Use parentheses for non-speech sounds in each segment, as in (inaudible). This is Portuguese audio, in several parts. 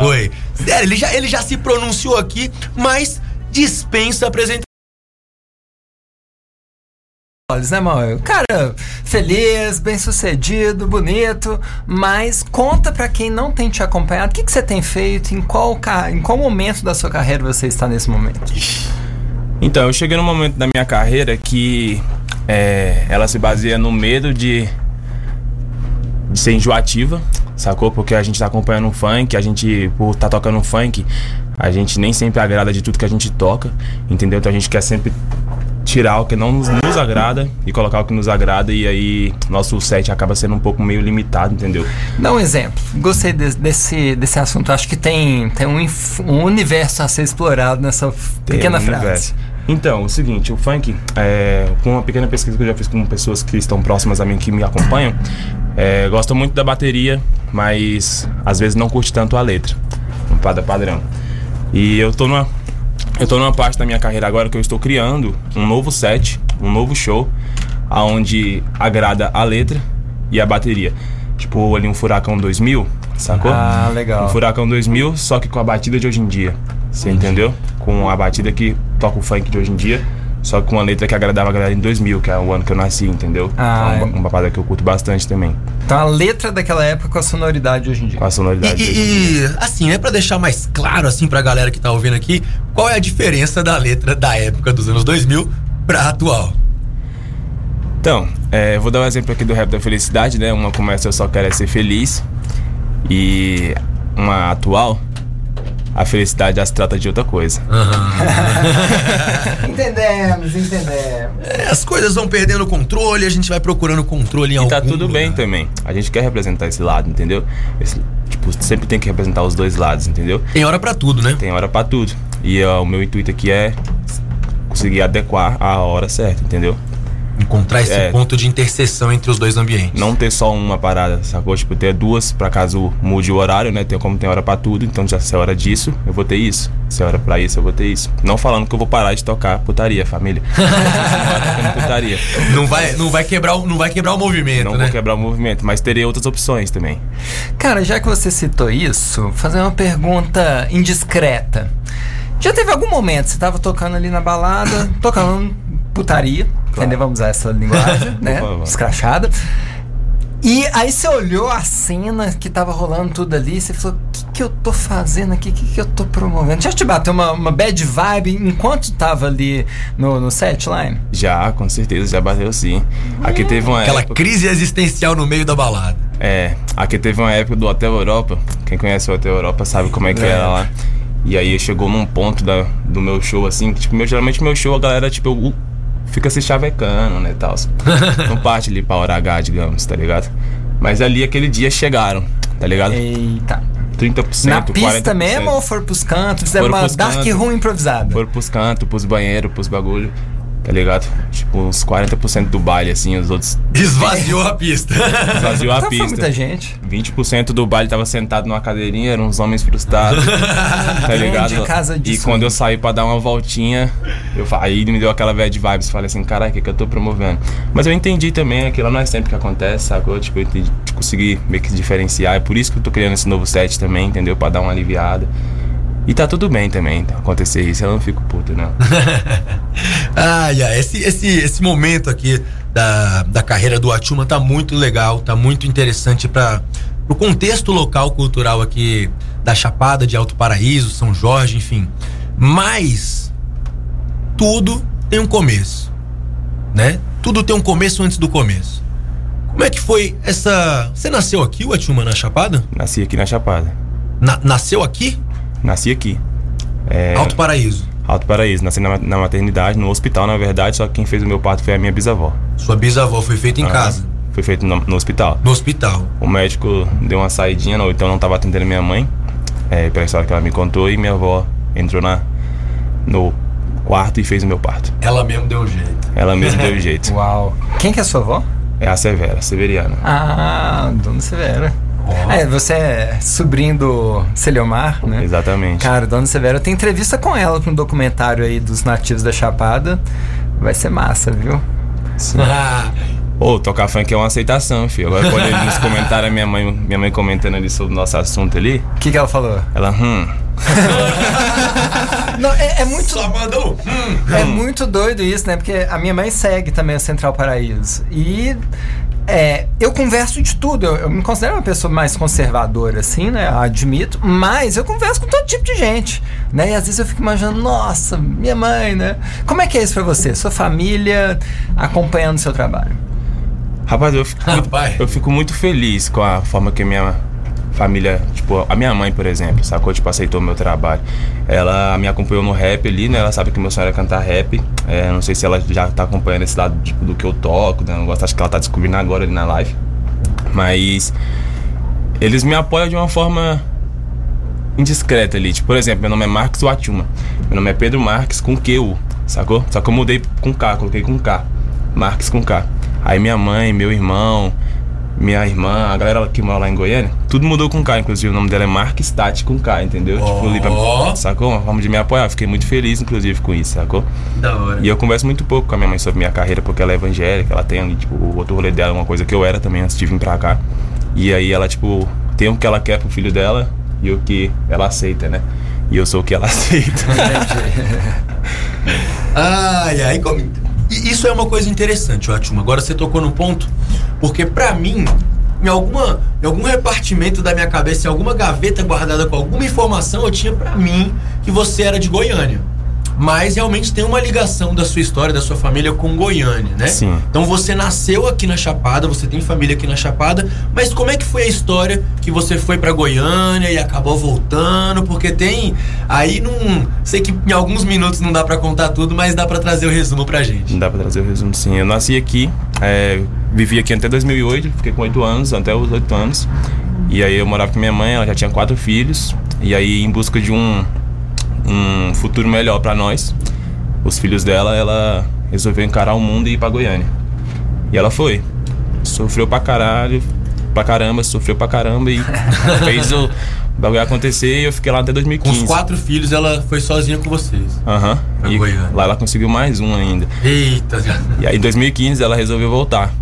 foi. Sério, ele já, ele já se pronunciou aqui, mas dispensa apresentação. né? Cara, feliz, bem sucedido, bonito, mas conta pra quem não tem te acompanhado, o que, que você tem feito, em qual, em qual momento da sua carreira você está nesse momento? Então, eu cheguei num momento da minha carreira que é, ela se baseia no medo de ser enjoativa, sacou? Porque a gente tá acompanhando um funk, a gente, por tá tocando um funk, a gente nem sempre agrada de tudo que a gente toca, entendeu? Então a gente quer sempre tirar o que não nos, nos agrada e colocar o que nos agrada, e aí nosso set acaba sendo um pouco meio limitado, entendeu? Dá um exemplo. Gostei de- desse, desse assunto. Acho que tem, tem um, um universo a ser explorado nessa pequena um frase. universo. Então, o seguinte, o funk, é, com uma pequena pesquisa que eu já fiz com pessoas que estão próximas a mim, que me acompanham, é, gostam muito da bateria, mas às vezes não curte tanto a letra, um padrão. E eu tô numa, eu tô numa parte da minha carreira agora que eu estou criando um novo set, um novo show, aonde agrada a letra e a bateria. Tipo, ali um Furacão 2000, sacou? Ah, legal. Um Furacão 2000, só que com a batida de hoje em dia. Você entendeu? Com a batida que toca o funk de hoje em dia, só com uma letra que agradava a galera em 2000, que é o ano que eu nasci, entendeu? Ah, é uma, uma parada que eu curto bastante também, Então a letra daquela época com a sonoridade hoje em dia. com a sonoridade. E, de hoje em dia. e, e, assim, né, pra deixar mais claro assim pra galera que tá ouvindo aqui, qual é a diferença da letra da época dos anos 2000 pra atual? Então, é, vou dar um exemplo aqui do rap da felicidade, né? Uma começa Eu Só Quero É Ser Feliz. E uma atual, a felicidade já se trata de outra coisa. (laughs) entendemos, entendemos. É, as coisas vão perdendo o controle, a gente vai procurando controle em E algum tá tudo bem lugar. também. A gente quer representar esse lado, entendeu? Esse, tipo, sempre tem que representar os dois lados, entendeu? Tem hora pra tudo, né? Tem hora pra tudo. E ó, o meu intuito aqui é conseguir adequar a hora certa, entendeu? Encontrar esse É. ponto de interseção entre os dois ambientes. Não ter só uma parada, sacou? Tipo, ter duas pra caso mude o horário, né? Tem como tem hora pra tudo, então já se é hora disso, eu vou ter isso. Se é hora pra isso, eu vou ter isso. Não falando que eu vou parar de tocar putaria, família. não (laughs) putaria. Não vai, não vai quebrar, o- não vai quebrar o movimento, Não né? vou quebrar o movimento, mas terei outras opções também. Cara, já que você citou isso, vou fazer uma pergunta indiscreta. Já teve algum momento, você tava tocando ali na balada, tocando putaria, entendeu? Vamos usar essa linguagem, (laughs) né? Escrachada. E aí você olhou a cena que tava rolando tudo ali, você falou, o que, que eu tô fazendo aqui? O que, que eu tô promovendo? Já te bateu uma, uma bad vibe enquanto tava ali no, no set line? Já, com certeza, já bateu sim. Aqui teve uma Aquela época. crise existencial no meio da balada. É, aqui teve uma época do Hotel Europa. Quem conhece o Hotel Europa sabe como é que É. era lá. E aí chegou num ponto da, do meu show, assim, que, tipo, meu, geralmente meu show a galera, tipo, eu- fica se chavecando, né, tal. (laughs) Não parte ali pra hora H, digamos, tá ligado? Mas ali aquele dia chegaram, tá ligado? Eita. 30%, Na pista 40%. mesmo ou foram pros cantos? Fizeram Foram uma dark cantos. room improvisada? Foram pros cantos, pros banheiros, pros bagulho, tá ligado? Tipo, uns 40% do baile, assim, os outros (laughs) Esvaziou a pista. esvaziou a Então foi pista. muita gente. 20% do baile tava sentado numa cadeirinha, eram uns homens frustrados. (laughs) tá ligado? Casa de e swing. quando eu saí pra dar uma voltinha, eu, aí me deu aquela bad vibes. Falei assim, caralho, o que, que eu tô promovendo? Mas eu entendi também, aquilo não é sempre que acontece, sacou? Tipo, eu entendi, consegui meio que diferenciar. É por isso que eu tô criando esse novo set também, entendeu? Pra dar uma aliviada. E tá tudo bem também acontecer isso, eu não fico puto, não. (laughs) Ai, ai, esse, esse, esse momento aqui da, da carreira do Atuma tá muito legal, tá muito interessante para o contexto local cultural aqui da Chapada de Alto Paraíso, São Jorge, enfim. Mas tudo tem um começo, né? Tudo tem um começo antes do começo. Como é que foi essa. Você nasceu aqui, o Atuma, na Chapada? Nasci aqui na Chapada. Na- nasceu aqui? Nasci aqui. É, Alto Paraíso. Alto Paraíso. Nasci na, na maternidade, no hospital, na verdade, só que quem fez o meu parto foi a minha bisavó. Sua bisavó foi feita em Ah, casa, Foi feito no, no hospital. no hospital. O médico deu uma saidinha, ou então não estava atendendo minha mãe, é, pela história que ela me contou, e minha avó entrou na, no quarto e fez o meu parto. Ela mesmo deu um jeito. Ela mesma deu (laughs) jeito. Uau. Quem que é sua avó? É a Severa, Severiana. Ah, Dona Severa. É, você é sobrinho do Celiomar, né? Exatamente. Cara, Dona Severa, tem entrevista com ela no documentário aí dos nativos da Chapada. Vai ser massa, viu? Sim. Ah, Ô, tocar funk é uma aceitação, filho. Agora quando ele nos comentários, minha mãe, minha mãe comentando ali sobre o nosso assunto ali, O que, que ela falou? ela, hum, (laughs) Não, é, é muito. Só mandou. Hum. É muito doido isso, né? Porque a minha mãe segue também o Central Paraíso. E é, eu converso de tudo. Eu, eu me considero uma pessoa mais conservadora, assim, né? Admito. Mas eu converso com todo tipo de gente, né? E às vezes eu fico imaginando, nossa, minha mãe, né? Como é que é isso pra você? Sua família acompanhando o seu trabalho? Rapaz, eu fico, (laughs) muito, Rapaz. eu fico muito feliz com a forma que a minha família, tipo, a minha mãe, por exemplo, sacou? Tipo, aceitou o meu trabalho. Ela me acompanhou no rap ali, né? Ela sabe que meu sonho era cantar rap. É, não sei se ela já tá acompanhando esse lado, tipo, do que eu toco, né? Eu gosto, acho que ela tá descobrindo agora ali na live. Mas eles me apoiam de uma forma indiscreta ali. Tipo, por exemplo, meu nome é Marcos Watuma. Meu nome é Pedro Marques com Q, sacou? Só que eu mudei com K, coloquei com K. Marques com K. Aí minha mãe, meu irmão, minha irmã, a galera que mora lá em Goiânia, tudo mudou com K, inclusive o nome dela é Marques Tati com K, entendeu? Tipo, ali pra, sacou? Uma forma de me apoiar. Fiquei muito feliz, inclusive, com isso, sacou? Da hora. E eu converso muito pouco com a minha mãe sobre minha carreira, porque ela é evangélica, ela tem ali, tipo, o outro rolê dela, uma coisa que eu era também antes de vir pra cá. E aí ela, tipo, tem o que ela quer pro filho dela e o que ela aceita, né? E eu sou o que ela (laughs) aceita. Ai, ai, como... E Isso é uma coisa interessante, ótimo. Agora você tocou no ponto, porque pra mim, em alguma, em algum repartimento da minha cabeça, em alguma gaveta guardada com alguma informação, eu tinha pra mim que você era de Goiânia. Mas realmente tem uma ligação da sua história, da sua família com Goiânia, né? Sim. Então você nasceu aqui na Chapada, você tem família aqui na Chapada, mas como é que foi a história que você foi pra Goiânia e acabou voltando? Porque tem aí não, sei que em alguns minutos não dá pra contar tudo, mas dá pra trazer o resumo pra gente. Dá pra trazer o resumo, sim. Eu nasci aqui, é, vivi aqui até 2008, fiquei com 8 anos, até os 8 anos. E aí eu morava com minha mãe, ela já tinha quatro filhos. E aí, em busca de um, um futuro melhor pra nós, os filhos dela, ela resolveu encarar o mundo e ir pra Goiânia. E ela foi. Sofreu pra caralho, pra caramba, sofreu pra caramba e (laughs) fez o bagulho acontecer e eu fiquei lá até Com 2015. os quatro filhos, ela foi sozinha com vocês. Aham. Goiânia. lá ela conseguiu mais um ainda. Eita. E aí em 2015 ela resolveu voltar.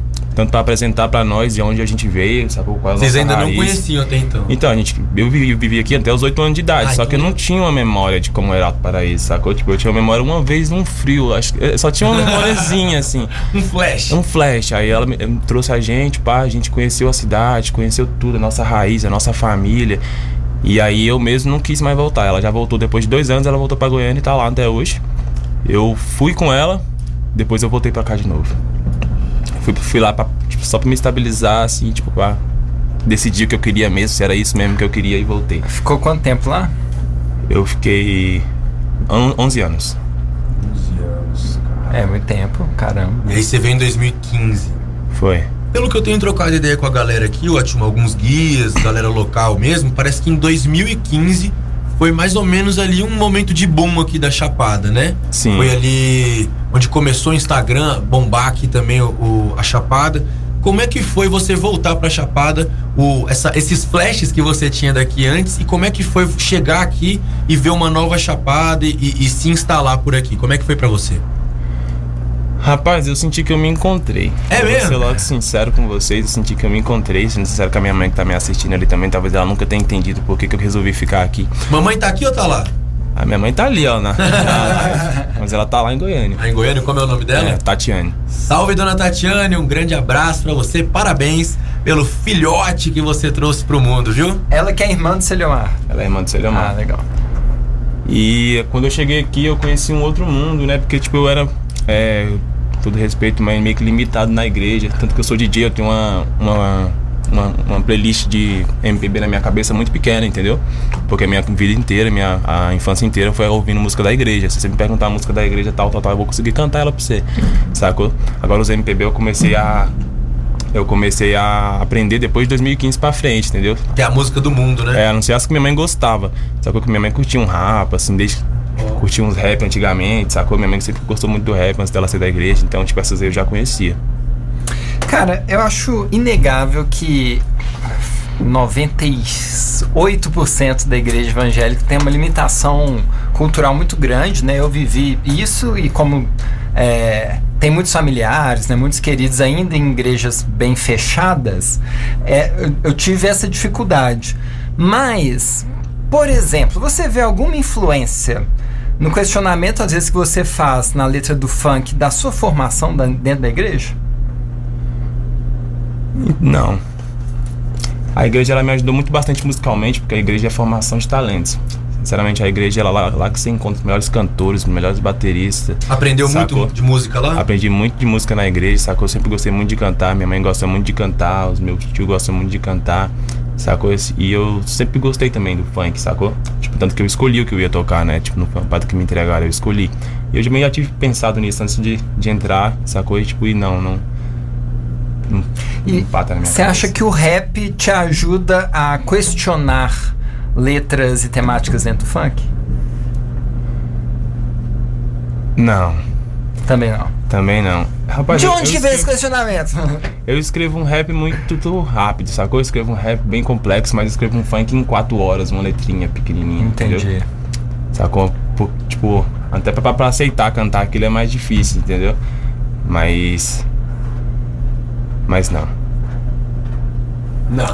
Tanto pra apresentar pra nós de onde a gente veio, sacou? Qual é a Vocês ainda não raiz. conheciam até então. Então, a gente, eu vivi, eu vivi aqui até os 8 anos de idade, Ah, só então que eu não tinha uma memória de como era Alto Paraíso, sacou? Tipo, eu tinha uma memória uma vez num frio, acho que só tinha uma memóriazinha (laughs) assim. Um flash. Um flash, aí ela me- me trouxe a gente, pá, a gente conheceu a cidade, conheceu tudo, a nossa raiz, a nossa família. E aí eu mesmo não quis mais voltar. Ela já voltou depois de dois anos, ela voltou pra Goiânia e tá lá até hoje. Eu fui com ela, depois eu voltei pra cá de novo. Fui, fui lá pra, tipo, só pra me estabilizar, assim, tipo, pra decidir o que eu queria mesmo, se era isso mesmo que eu queria e voltei. Ficou quanto tempo lá? Eu fiquei on- 11 anos. É, muito tempo, caramba. E aí você veio em 2015. Foi. Pelo que eu tenho trocado ideia com a galera aqui, ótimo, alguns guias, galera local mesmo, parece que em 2015 foi mais ou menos ali um momento de boom aqui da Chapada, né? Sim. Foi ali onde começou o Instagram, bombar aqui também o, o- a Chapada. Como é que foi você voltar pra Chapada, o, essa- esses flashes que você tinha daqui antes, e como é que foi chegar aqui e ver uma nova Chapada e, e- e se instalar por aqui? Como é que foi pra você? Rapaz, eu senti que eu me encontrei. É eu mesmo? Vou ser logo sincero com vocês, eu senti que eu me encontrei. Sendo sincero com a minha mãe que tá me assistindo ali também, talvez ela nunca tenha entendido por que, que eu resolvi ficar aqui. Mamãe tá aqui ou tá lá? A minha mãe tá ali, ó, na, na (laughs) mas ela tá lá em Goiânia. Aí em Goiânia, como é o nome dela? É, Tatiane. Salve, dona Tatiane, um grande abraço pra você, parabéns pelo filhote que você trouxe pro mundo, viu? Ela que é irmã do Celiomar. Ela é irmã do Ah, Celiomar. legal. E quando eu cheguei aqui, eu conheci um outro mundo, né? Porque, tipo, eu era, é, com todo respeito, mas meio que limitado na igreja. Tanto que eu sou DJ, eu tenho uma, uma, uma, uma playlist de MPB na minha cabeça muito pequena, entendeu? Porque a minha vida inteira, minha a infância inteira foi ouvindo música da igreja. Se você me perguntar a música da igreja tal, tal, tal, eu vou conseguir cantar ela pra você, sacou? Agora os MPB eu comecei a... Eu comecei a aprender depois de 2015 pra frente, entendeu? Que é a música do mundo, né? É, a não ser as que minha mãe gostava. Sacou que minha mãe curtia um rap, assim, desde. Curtia uns rap antigamente, sacou? Minha mãe sempre gostou muito do rap antes dela ser da igreja, então, tipo, essas aí eu já conhecia. Cara, eu acho inegável que 98% da igreja evangélica tem uma limitação cultural muito grande, né? Eu vivi isso e como é, tem muitos familiares, né, muitos queridos ainda em igrejas bem fechadas, é, eu, eu tive essa dificuldade. Mas, por exemplo, você vê alguma influência no questionamento, às vezes, que você faz na letra do funk da sua formação da- dentro da igreja? Não. A igreja ela me ajudou muito bastante musicalmente, porque a igreja é formação de talentos. Sinceramente, a igreja ela lá, lá que você encontra os melhores cantores, os melhores bateristas. Aprendeu Sacou? muito de música lá? Aprendi muito de música na igreja, sacou? Eu sempre gostei muito de cantar, minha mãe gosta muito de cantar, os meus tios gostam muito de cantar, sacou? E eu sempre gostei também do funk, sacou? Tipo, tanto que eu escolhi o que eu ia tocar, né? Tipo, no padre que me entregaram, eu escolhi. E eu também já tive pensado nisso antes de, de entrar, sacou? E tipo, e não, não. Não, E Você acha que o rap te ajuda a questionar letras e temáticas dentro do funk? Não, Também não. Também não. Rapaz, De onde eu que veio esse questionamento? (laughs) Eu escrevo um rap muito rápido, sacou? Eu escrevo um rap bem complexo, mas eu escrevo um funk em quatro horas, uma letrinha pequenininha, entendeu? Sacou? Tipo, até pra, pra aceitar cantar aquilo é mais difícil, entendeu? Mas. Mas não. Não.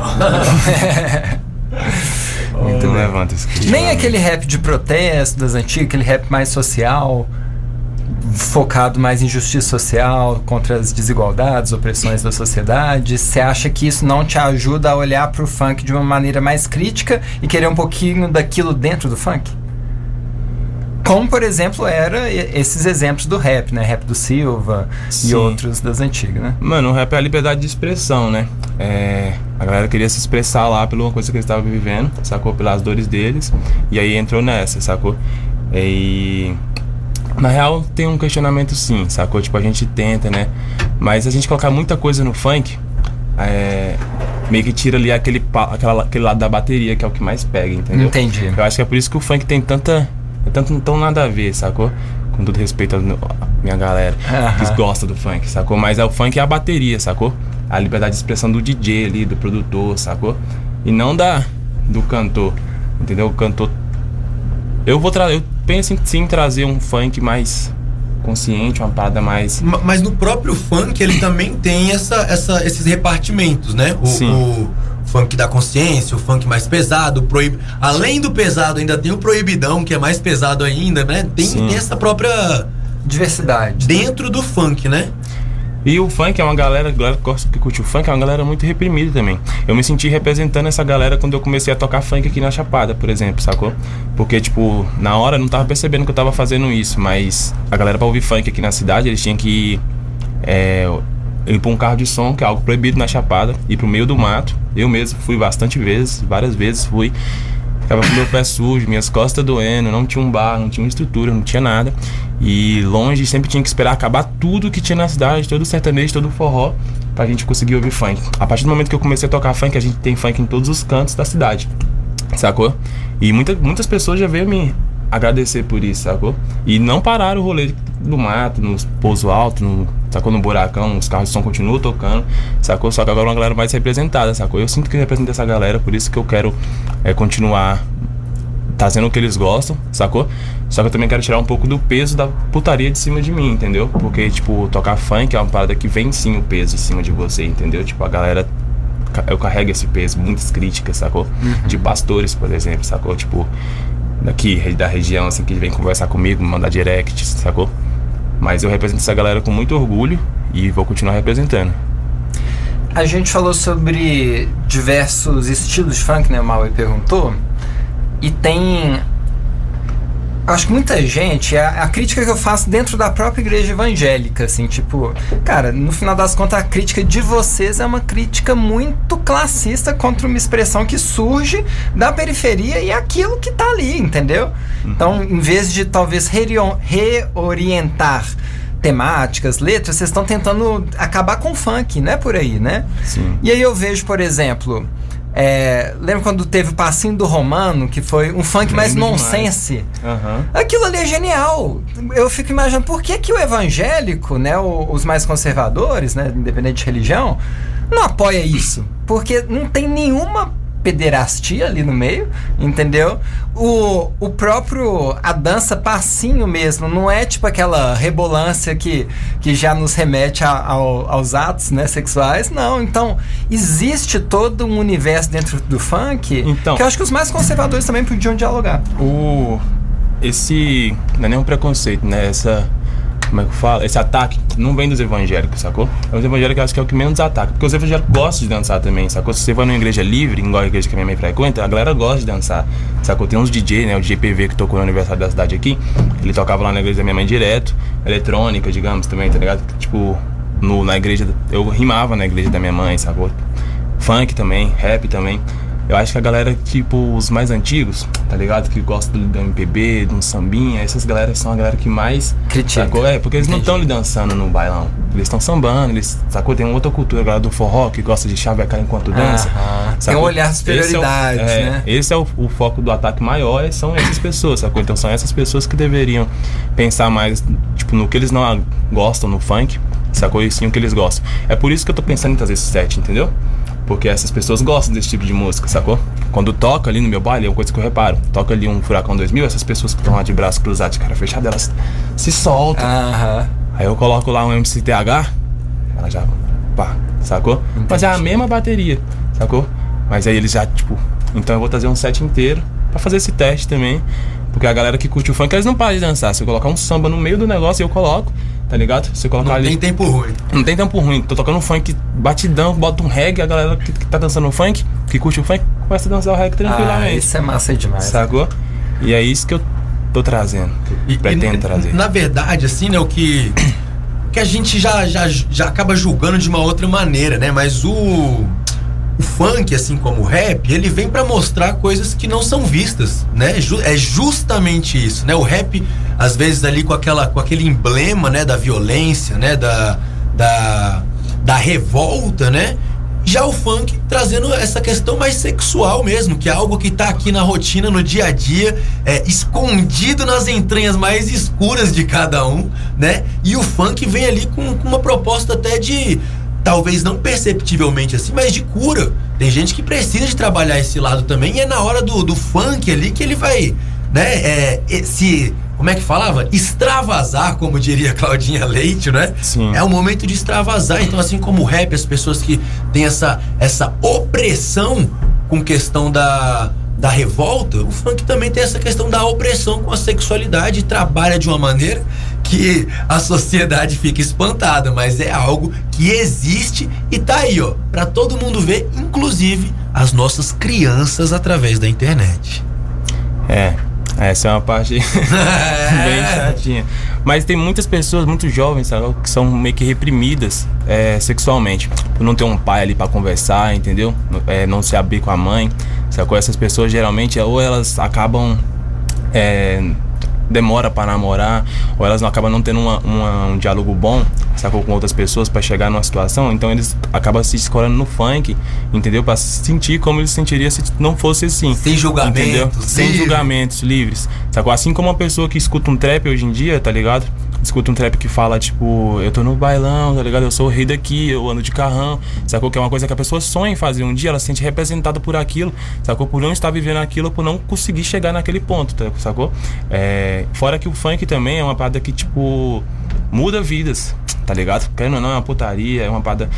Bem. (laughs) levanta esse Nem aquele rap de protesto das antigas, aquele rap mais social, focado mais em justiça social, contra as desigualdades, opressões da sociedade. Você acha que isso não te ajuda a olhar pro funk de uma maneira mais crítica e querer um pouquinho daquilo dentro do funk? Como, por exemplo, era e- esses exemplos do rap, né? Rap do Silva e Sim. outros das antigas, né? Mano, o rap é a liberdade de expressão, né? É, a galera queria se expressar lá pela coisa que eles estavam vivendo, sacou? Pelas dores deles. E aí entrou nessa, sacou? E. Na real, tem um questionamento sim, sacou? Tipo, a gente tenta, né? Mas a gente colocar muita coisa no funk, é, meio que tira ali aquele, aquela, aquele lado da bateria, que é o que mais pega, entendeu? Entendi. Eu acho que é por isso que o funk tem tanta. É tanto tão nada a ver, sacou? Com todo respeito à minha galera Aham. que gosta do funk, sacou? Mas é o funk é a bateria, sacou? A liberdade de expressão do DJ ali, do produtor, sacou? E não da do cantor, entendeu? O cantor. Eu vou trazer. Eu penso em sim trazer um funk mais consciente, uma parada mais. Ma- Mas no próprio funk ele também tem essa, essa, esses repartimentos, né? O, Sim. o funk da consciência, o funk mais pesado, o proib... além do pesado ainda tem o proibidão, que é mais pesado ainda, né? Tem, tem essa própria Diversidade. dentro do funk, né? E o funk é uma galera, galera que gosta que curte o funk, é uma galera muito reprimida também. Eu me senti representando essa galera quando eu comecei a tocar funk aqui na Chapada, por exemplo, sacou? Porque, tipo, na hora eu não tava percebendo que eu tava fazendo isso, mas a galera pra ouvir funk aqui na cidade, eles tinham que é, ir pra um carro de som, que é algo proibido na Chapada, ir pro meio do mato. Eu mesmo fui bastante vezes, várias vezes fui. Ficava com meu pé sujo, minhas costas doendo, não tinha um bar, não tinha uma estrutura, não tinha nada. E longe sempre tinha que esperar acabar tudo que tinha na cidade, todo sertanejo, todo forró, pra gente conseguir ouvir funk. A partir do momento que eu comecei a tocar funk, a gente tem funk em todos os cantos da cidade. Sacou? E muita, muitas pessoas já veio me agradecer por isso, sacou? E não pararam o rolê no mato, no pouso alto, no, sacou? No buracão, os carros de som continuam tocando, sacou? Só que agora é uma galera mais representada, sacou? Eu sinto que representa essa galera, por isso que eu quero é, continuar trazendo o que eles gostam, sacou? Só que eu também quero tirar um pouco do peso da putaria de cima de mim, entendeu? Porque, tipo, tocar funk é uma parada que vem sim o peso em cima de você, entendeu? Tipo, a galera eu carrego esse peso, muitas críticas, sacou? De pastores, por exemplo, sacou? Tipo, daqui, da região, assim, que vem conversar comigo, mandar direct, sacou? Mas eu represento essa galera com muito orgulho e vou continuar representando. A gente falou sobre diversos estilos de funk, né? O Maui perguntou. E tem. Acho que muita gente, a, a crítica que eu faço dentro da própria igreja evangélica, assim, tipo, cara, no final das contas, a crítica de vocês é uma crítica muito classista contra uma expressão que surge da periferia e é aquilo que tá ali, entendeu? Então, em vez de talvez reorientar temáticas, letras, vocês estão tentando acabar com o funk, não é por aí, né? Sim. E aí eu vejo, por exemplo, é, lembra quando teve o passinho do Romano, que foi um funk mais nonsense? Aham. Aquilo ali é genial. Eu fico imaginando por que, que o evangélico, né, os mais conservadores, né, independente de religião, não apoia isso. Porque não tem nenhuma pederastia ali no meio, entendeu? O, o próprio. A dança passinho mesmo, não é tipo aquela rebolância que, que já nos remete a, ao, aos atos né, sexuais, não. Então, existe todo um universo dentro do funk Então. que eu acho que os mais conservadores também podiam dialogar. O. Esse. Não é nem um preconceito, né? Essa. Como é que fala? Esse ataque não vem dos evangélicos, sacou? Os evangélicos eu acho que é o que menos ataca. Porque os evangélicos gostam de dançar também, sacou? Se você vai numa igreja livre, igual a igreja que a minha mãe frequenta, a galera gosta de dançar, sacou? Tem uns DJ, né? O DJ PV que tocou no aniversário da cidade aqui, ele tocava lá na igreja da minha mãe direto, eletrônica, digamos, também, tá ligado? Tipo, no, na igreja. Eu rimava na igreja da minha mãe, sacou? Funk também, rap também. Eu acho que a galera, tipo, os mais antigos, tá ligado? Que gostam do MPB, de um sambinha, essas galeras são a galera que mais. Critica. Sacou? É, porque eles não Entendi. estão ali dançando no bailão. Eles estão sambando, eles, sacou? Tem uma outra cultura, a galera do forró, que gosta de chavecar enquanto dança. Aham. Tem um olhar de Esse é o- superioridade, é, né? Esse é o, o foco do ataque maior, é- são essas pessoas, sacou? Então são essas pessoas que deveriam pensar mais, tipo, no que eles não gostam no funk, sacou? E sim o que eles gostam. É por isso que eu tô pensando em trazer esse set, entendeu? Porque essas pessoas gostam desse tipo de música, sacou? Quando toca ali no meu baile, é uma coisa que eu reparo. Toca ali um Furacão 2000, essas pessoas que estão lá de braço cruzado, de cara fechada, elas se soltam. Aham. Aí eu coloco lá um MCTH, ela já. pá, sacou? Mas é a mesma bateria, sacou? Mas aí eles já, tipo. Então eu vou trazer um set inteiro pra fazer esse teste também. Porque a galera que curte o funk, eles não param de dançar. Se eu colocar um samba no meio do negócio, eu coloco, tá ligado? Se eu colocar Não ali. tem tempo ruim. Não tem tempo ruim. Tô tocando um funk batidão, bota um reggae, a galera que, que tá dançando o funk, que curte o funk, começa a dançar o reggae Ah, tranquilamente. isso é massa demais. sacou? E é isso que eu tô trazendo. Que eu pretendo trazer. Na verdade, assim, né, o que. que a gente já, já, já acaba julgando de uma outra maneira, né? Mas o. Funk, assim como o rap, ele vem pra mostrar coisas que não são vistas, né? É justamente isso, né? O rap, às vezes, ali com, aquela, com aquele emblema, né? Da violência, né? Da, da, da revolta, né? Já o funk trazendo essa questão mais sexual mesmo, que é algo que tá aqui na rotina, no dia a dia, é, escondido nas entranhas mais escuras de cada um, né? E o funk vem ali com, com uma proposta até de, talvez não perceptivelmente assim, mas de cura. Tem gente que precisa de trabalhar esse lado também, e é na hora do, do funk ali que ele vai, né? É, esse. Como é que falava? Extravasar, como diria (laughs) Claudinha Leite, né? Sim. É o momento de extravasar. Então, assim como o rap, as pessoas que têm essa, essa opressão com questão da, da revolta, o funk também tem essa questão da opressão com a sexualidade e trabalha de uma maneira que a sociedade fica espantada, mas é algo que existe e tá aí, ó, pra todo mundo ver, inclusive as nossas crianças através da internet. É, essa é uma parte (laughs) bem (laughs) chatinha. Mas tem muitas pessoas, muito jovens, sabe, que são meio que reprimidas é, sexualmente. Por não ter um pai ali pra conversar, entendeu? É, não se abrir com a mãe. Sacou? Essas pessoas geralmente, ou elas acabam. é, demora pra namorar, ou elas não acabam não tendo uma- uma- um diálogo bom, sacou? Com outras pessoas pra chegar numa situação, então eles acabam se escorando no funk, entendeu? Pra sentir como eles sentiriam se não fosse assim. Sem julgamentos, Entendeu? Sem julgamentos, livres. Sacou? Assim como uma pessoa que escuta um trap hoje em dia, tá ligado? Escuta um trap que fala, tipo, eu tô no bailão, tá ligado? Eu sou o rei daqui, eu ando de carrão. Sacou? Que é uma coisa que a pessoa sonha em fazer um dia, ela se sente representada por aquilo, sacou? Por não estar vivendo aquilo, por não conseguir chegar naquele ponto, tá- sacou? É, fora que o funk também é uma parada que, tipo, muda vidas, tá ligado? Querendo ou não, é uma putaria, é uma parada.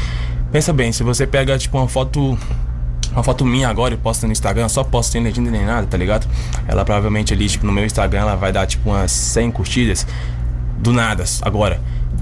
Pensa bem, se você pega, tipo, uma foto uma foto minha agora e posta no Instagram, só posto sem legenda nem nada, tá ligado? Ela provavelmente ali, tipo, no meu Instagram, ela vai dar, tipo, umas 100 curtidas. Do nada, agora.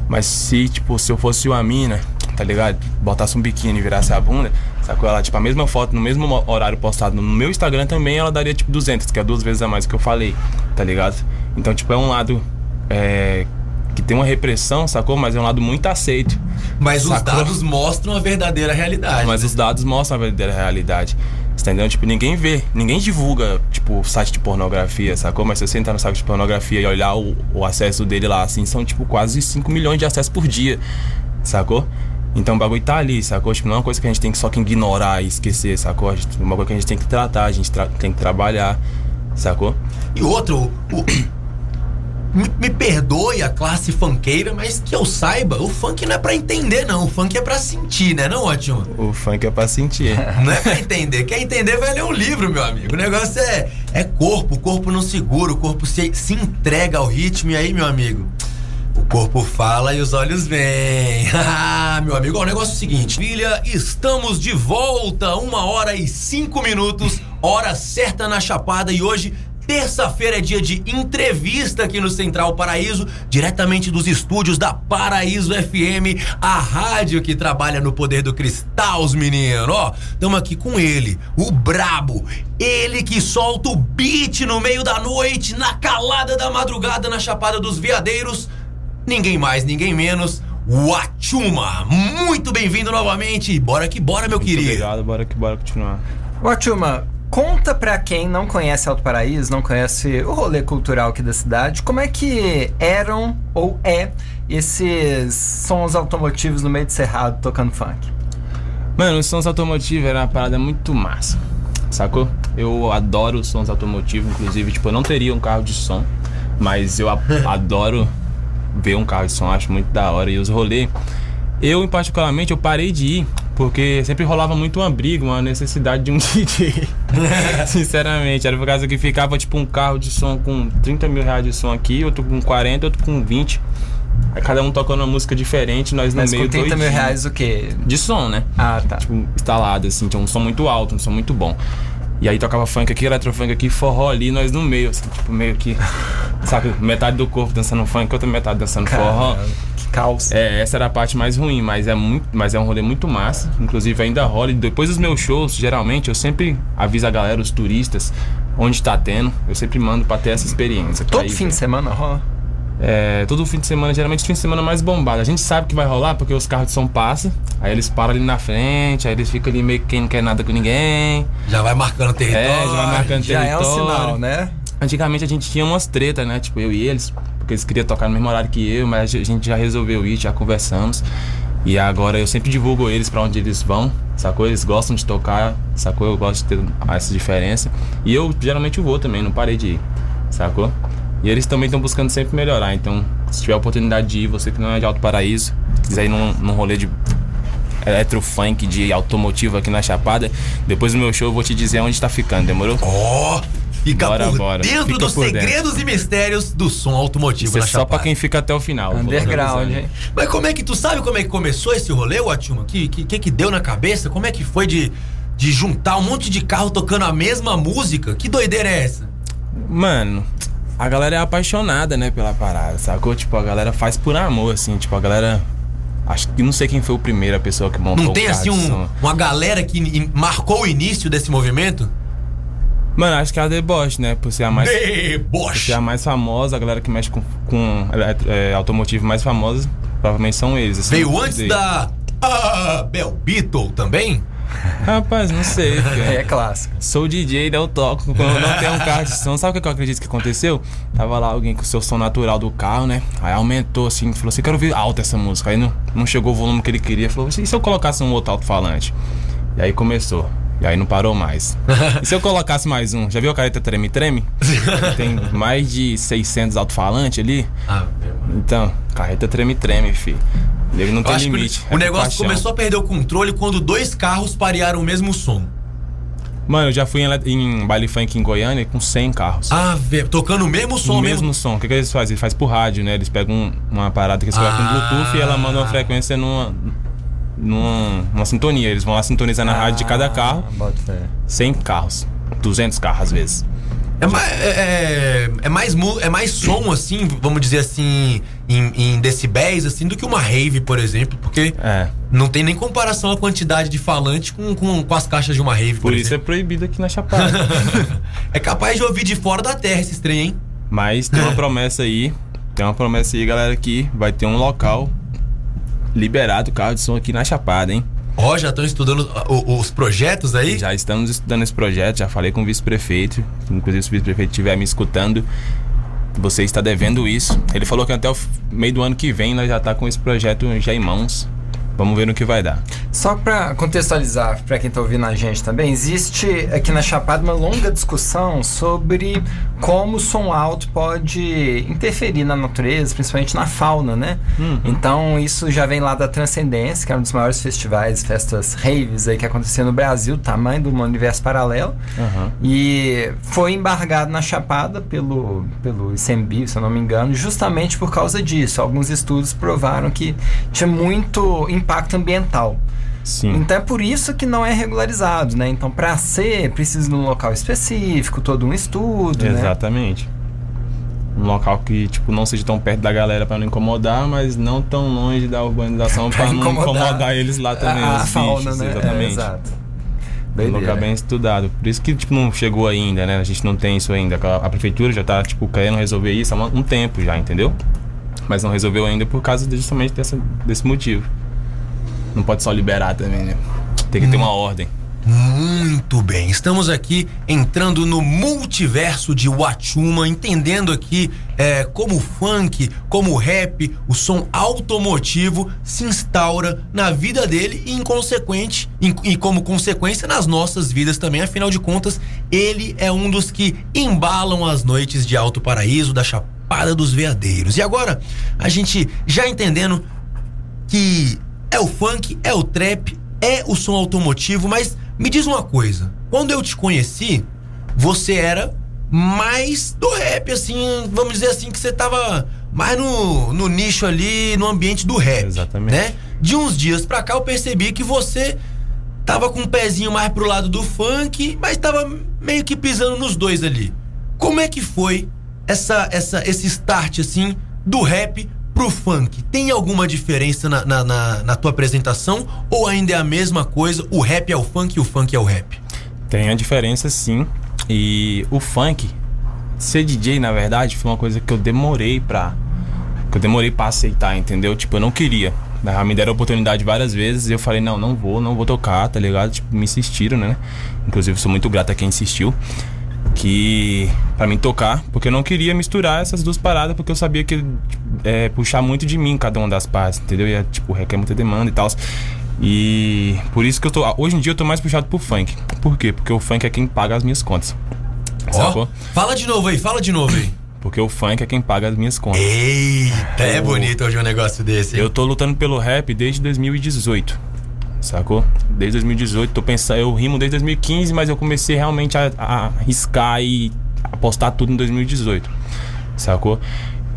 Mas se, tipo, se eu fosse uma mina, tá ligado? Botasse um biquíni e virasse a bunda, sacou? Ela, tipo, a mesma foto, no mesmo mo- horário postado no meu Instagram também, ela daria, tipo, 200, que é duas vezes a mais do que eu falei, tá ligado? Então, tipo, é um lado é, que tem uma repressão, sacou? Mas é um lado muito aceito. Mas os Sacou? dados mostram a verdadeira realidade. Mas né? os dados mostram a verdadeira realidade. Você Entendeu? Tipo, ninguém vê, ninguém divulga, tipo, site de pornografia, sacou? Mas se você entrar no site de pornografia e olhar o, o acesso dele lá, assim, são, tipo, quase 5 milhões de acessos por dia, sacou? Então o bagulho tá ali, sacou? Tipo, não é uma coisa que a gente tem que só que ignorar e esquecer, sacou? É uma coisa que a gente tem que tratar, a gente tem que trabalhar, sacou? E outro, o- me, me perdoe a classe funkeira, mas que eu saiba, o funk não é pra entender, não. O funk é pra sentir, né, não, ótimo? O funk é pra sentir. (laughs) Não é pra entender. Quer entender vai ler um livro, meu amigo. O negócio é, é corpo, o corpo não segura, o corpo se, se entrega ao ritmo. E aí, meu amigo, o corpo fala e os olhos vêm. (laughs) Ah, meu amigo, ó, o negócio é o seguinte, filha, estamos de volta, uma hora e cinco minutos, hora certa na Chapada e hoje Terça-feira é dia de entrevista aqui no Central Paraíso, diretamente dos estúdios da Paraíso FM, a rádio que trabalha no poder do cristal, os meninos. Ó, estamos aqui com ele, o brabo, ele que solta o beat no meio da noite, na calada da madrugada na Chapada dos Veadeiros. Ninguém mais, ninguém menos, o Achuma. Muito bem-vindo novamente. Bora que bora, meu Muito querido. Obrigado, bora que bora continuar. Ótima, conta pra quem não conhece Alto Paraíso, não conhece o rolê cultural aqui da cidade, como é que eram ou é esses sons automotivos no meio de cerrado tocando funk? Mano, os sons automotivos era uma parada muito massa, sacou? Eu adoro os sons automotivos, inclusive, tipo, eu não teria um carro de som, mas eu (laughs) adoro ver um carro de som, acho muito da hora. E os rolês, eu, em particularmente, eu parei de ir, porque sempre rolava muito uma briga, uma necessidade de um (laughs) DJ. (laughs) Sinceramente, era por causa que ficava, tipo, um carro de som com 30 mil reais de som aqui, outro com 40, outro com 20. Aí cada um tocando uma música diferente, nós no Mas meio com 30 mil doidinho. reais o quê? De som, né? Ah, tá. tipo, instalado, assim, tinha um som muito alto, um som muito bom. E aí tocava funk aqui, eletrofunk aqui, forró ali, nós no meio, assim, tipo, meio que. Sabe, metade do corpo dançando funk, outra metade dançando forró. Caramba, que caos. É, essa era a parte mais ruim, mas é muito, mas é um rolê muito massa. Inclusive ainda rola. E depois dos meus shows, geralmente, eu sempre aviso a galera, os turistas, onde tá tendo. Eu sempre mando pra ter essa experiência. Todo fim ver. de semana rola? É, todo fim de semana, geralmente fim de semana mais bombado. A gente sabe que vai rolar porque os carros de som passam, aí eles param ali na frente, aí eles ficam ali meio que quem não quer nada com ninguém. Já vai marcando território. É, já vai marcando Já é um território. sinal, né? Antigamente a gente tinha umas tretas, né? Tipo, eu e eles, porque eles queriam tocar no mesmo horário que eu, mas a gente já resolveu ir, já conversamos. E agora eu sempre divulgo eles pra onde eles vão, sacou? Eles gostam de tocar, sacou? Eu gosto de ter essa diferença. E eu geralmente vou também, não parei de ir, sacou? E eles também estão buscando sempre melhorar. Então, se tiver a oportunidade de ir, você que não é de Alto Paraíso, quiser ir num, num rolê de eletrofunk, de automotivo aqui na Chapada, depois do meu show eu vou te dizer onde tá ficando, demorou? Ó, fica Bora, por bora. dentro Fica dos por dentro. segredos e mistérios do som automotivo Isso é na só Chapada. pra quem fica até o final. Underground, hein? Mas como é que tu sabe como é que começou esse rolê, Watchuma? Que, que que que deu na cabeça? Como é que foi de, de juntar um monte de carro tocando a mesma música? Que doideira é essa? Mano, a galera é apaixonada, né, pela parada, sacou? Tipo, a galera faz por amor, assim, tipo, a galera. Acho que não sei quem foi o primeiro, a pessoa que montou Não tem assim um, som. uma galera que marcou o início desse movimento? Mano, acho que é a Deboche, né? Por ser a mais. Por Deboche! ser a mais famosa, a galera que mexe com, com eletro- é, automotivo mais famosa, provavelmente são eles. assim, Veio antes sei. da ah, Bel Beetle também? Rapaz, não sei, (laughs) filho. É clássico. Sou DJ? Eu toco. Quando não tenho um carro de som, sabe o que eu acredito que aconteceu? Tava lá alguém com o seu som natural do carro, né? Aí aumentou assim, falou assim: quero ouvir alto essa música. Aí não, não chegou o volume que ele queria. Falou: e se eu colocasse um outro alto-falante? E aí começou. E aí não parou mais. (laughs) E se eu colocasse mais um? Já viu a careta Treme Treme? (laughs) Tem mais de 600 alto-falantes ali. Ah, meu. Então, carreta Treme Treme, fi. Ele não Eu tem acho que limite. o é negócio começou a perder o controle quando dois carros parearam o mesmo som. Mano, eu já fui em, em baile funk em Goiânia com 100 carros. Ah, velho, tocando o mesmo som o mesmo. mesmo som. O que, que eles fazem? Eles fazem por rádio, né? Eles pegam um- uma parada que eles colocam Ah. Bluetooth e ela manda uma frequência numa, numa, numa sintonia. Eles vão lá sintonizar na rádio de cada carro. Ah, bota fé. 100 carros. 200 carros às vezes. É, é, é- é mais, é mais som, assim, vamos dizer assim, em, em decibéis, assim, do que uma rave, por exemplo, porque É. não tem nem comparação a quantidade de falante com, com, com as caixas de uma rave, por, Por isso é exemplo. proibido aqui na Chapada. (laughs) É capaz de ouvir de fora da terra esses trem, hein? Mas tem uma (laughs) promessa aí. Tem uma promessa aí, galera, que vai ter um local liberado carro de som aqui na Chapada, hein? Ó, já estão estudando o- os projetos aí? Já estamos estudando esse projeto, já falei com o vice-prefeito. Inclusive, se o vice-prefeito estiver me escutando, você está devendo isso. Ele falou que até o meio do ano que vem nós já tá com esse projeto já em mãos. Vamos ver no que vai dar. Só para contextualizar para quem está ouvindo a gente também, existe aqui na Chapada uma longa discussão sobre como o som alto pode interferir na natureza, principalmente na fauna, né? Uhum. Então isso já vem lá da Transcendência, que é um dos maiores festivais, festas raves aí que acontecia no Brasil, tamanho do universo paralelo. Aham. E foi embargado na Chapada pelo, pelo ICMBio, se eu não me engano, justamente por causa disso. Alguns estudos provaram que tinha muito impacto ambiental. Sim. Então é por isso que não é regularizado, né? Então para ser, precisa de um local específico, todo um estudo, né? Exatamente. Um local que, tipo, não seja tão perto da galera pra não incomodar, mas não tão longe da urbanização (laughs) Pra não incomodar, eles lá também, a, a fauna, bichos, né? É, exatamente. exato. um lugar bem estudado. Por isso que, tipo, não chegou ainda, né? A gente não tem isso ainda. A prefeitura já tá, tipo, querendo resolver isso há um tempo já, entendeu? Mas não resolveu ainda por causa justamente dessa, desse motivo. Não pode só liberar também, né? Tem que ter uma ordem. Muito bem, estamos aqui entrando no multiverso de Wachuma, entendendo aqui é, como o funk, como o rap, o som automotivo se instaura na vida dele e, em consequente, em- e como consequência nas nossas vidas também. Afinal de contas, ele é um dos que embalam as noites de Alto Paraíso, da Chapada dos Veadeiros. E agora, a gente já entendendo que é o funk, é o trap, é o som automotivo, mas me diz uma coisa. Quando eu te conheci, você era mais do rap, assim, vamos dizer assim, que você tava mais no, no nicho ali, no ambiente do rap. Exatamente. Né? De uns dias pra cá eu percebi que você tava com um pezinho mais pro lado do funk, mas tava meio que pisando nos dois ali. Como é que foi essa, essa, esse start, assim, do rap pro funk? Tem alguma diferença na, na, na- na tua apresentação? Ou ainda é a mesma coisa? O rap é o funk e o funk é o rap? Tem a diferença sim. E o funk, ser DJ, na verdade, foi uma coisa que eu demorei pra. Que eu demorei pra aceitar, entendeu? Tipo, eu não queria. Na- Me deram a oportunidade várias vezes e eu falei, não, não vou, não vou tocar, tá ligado? Tipo, me insistiram, né? Inclusive, sou muito grato a quem insistiu. Que. pra mim tocar, porque eu não queria misturar essas duas paradas, porque eu sabia que é, puxar muito de mim cada uma das partes, entendeu? E, tipo, requer muita demanda e tal. E por isso que eu tô. Hoje em dia eu tô mais puxado pro funk. Por quê? Porque o funk é quem paga as minhas contas. Ó, fala de novo aí, fala de novo aí. Porque o funk é quem paga as minhas contas. Eita, é Eu- bonito hoje um negócio desse. hein? Eu tô lutando pelo rap desde 2018. Sacou? Desde 2018, tô pensando, eu rimo desde 2015, mas eu comecei realmente a, a e apostar tudo em 2018. Sacou?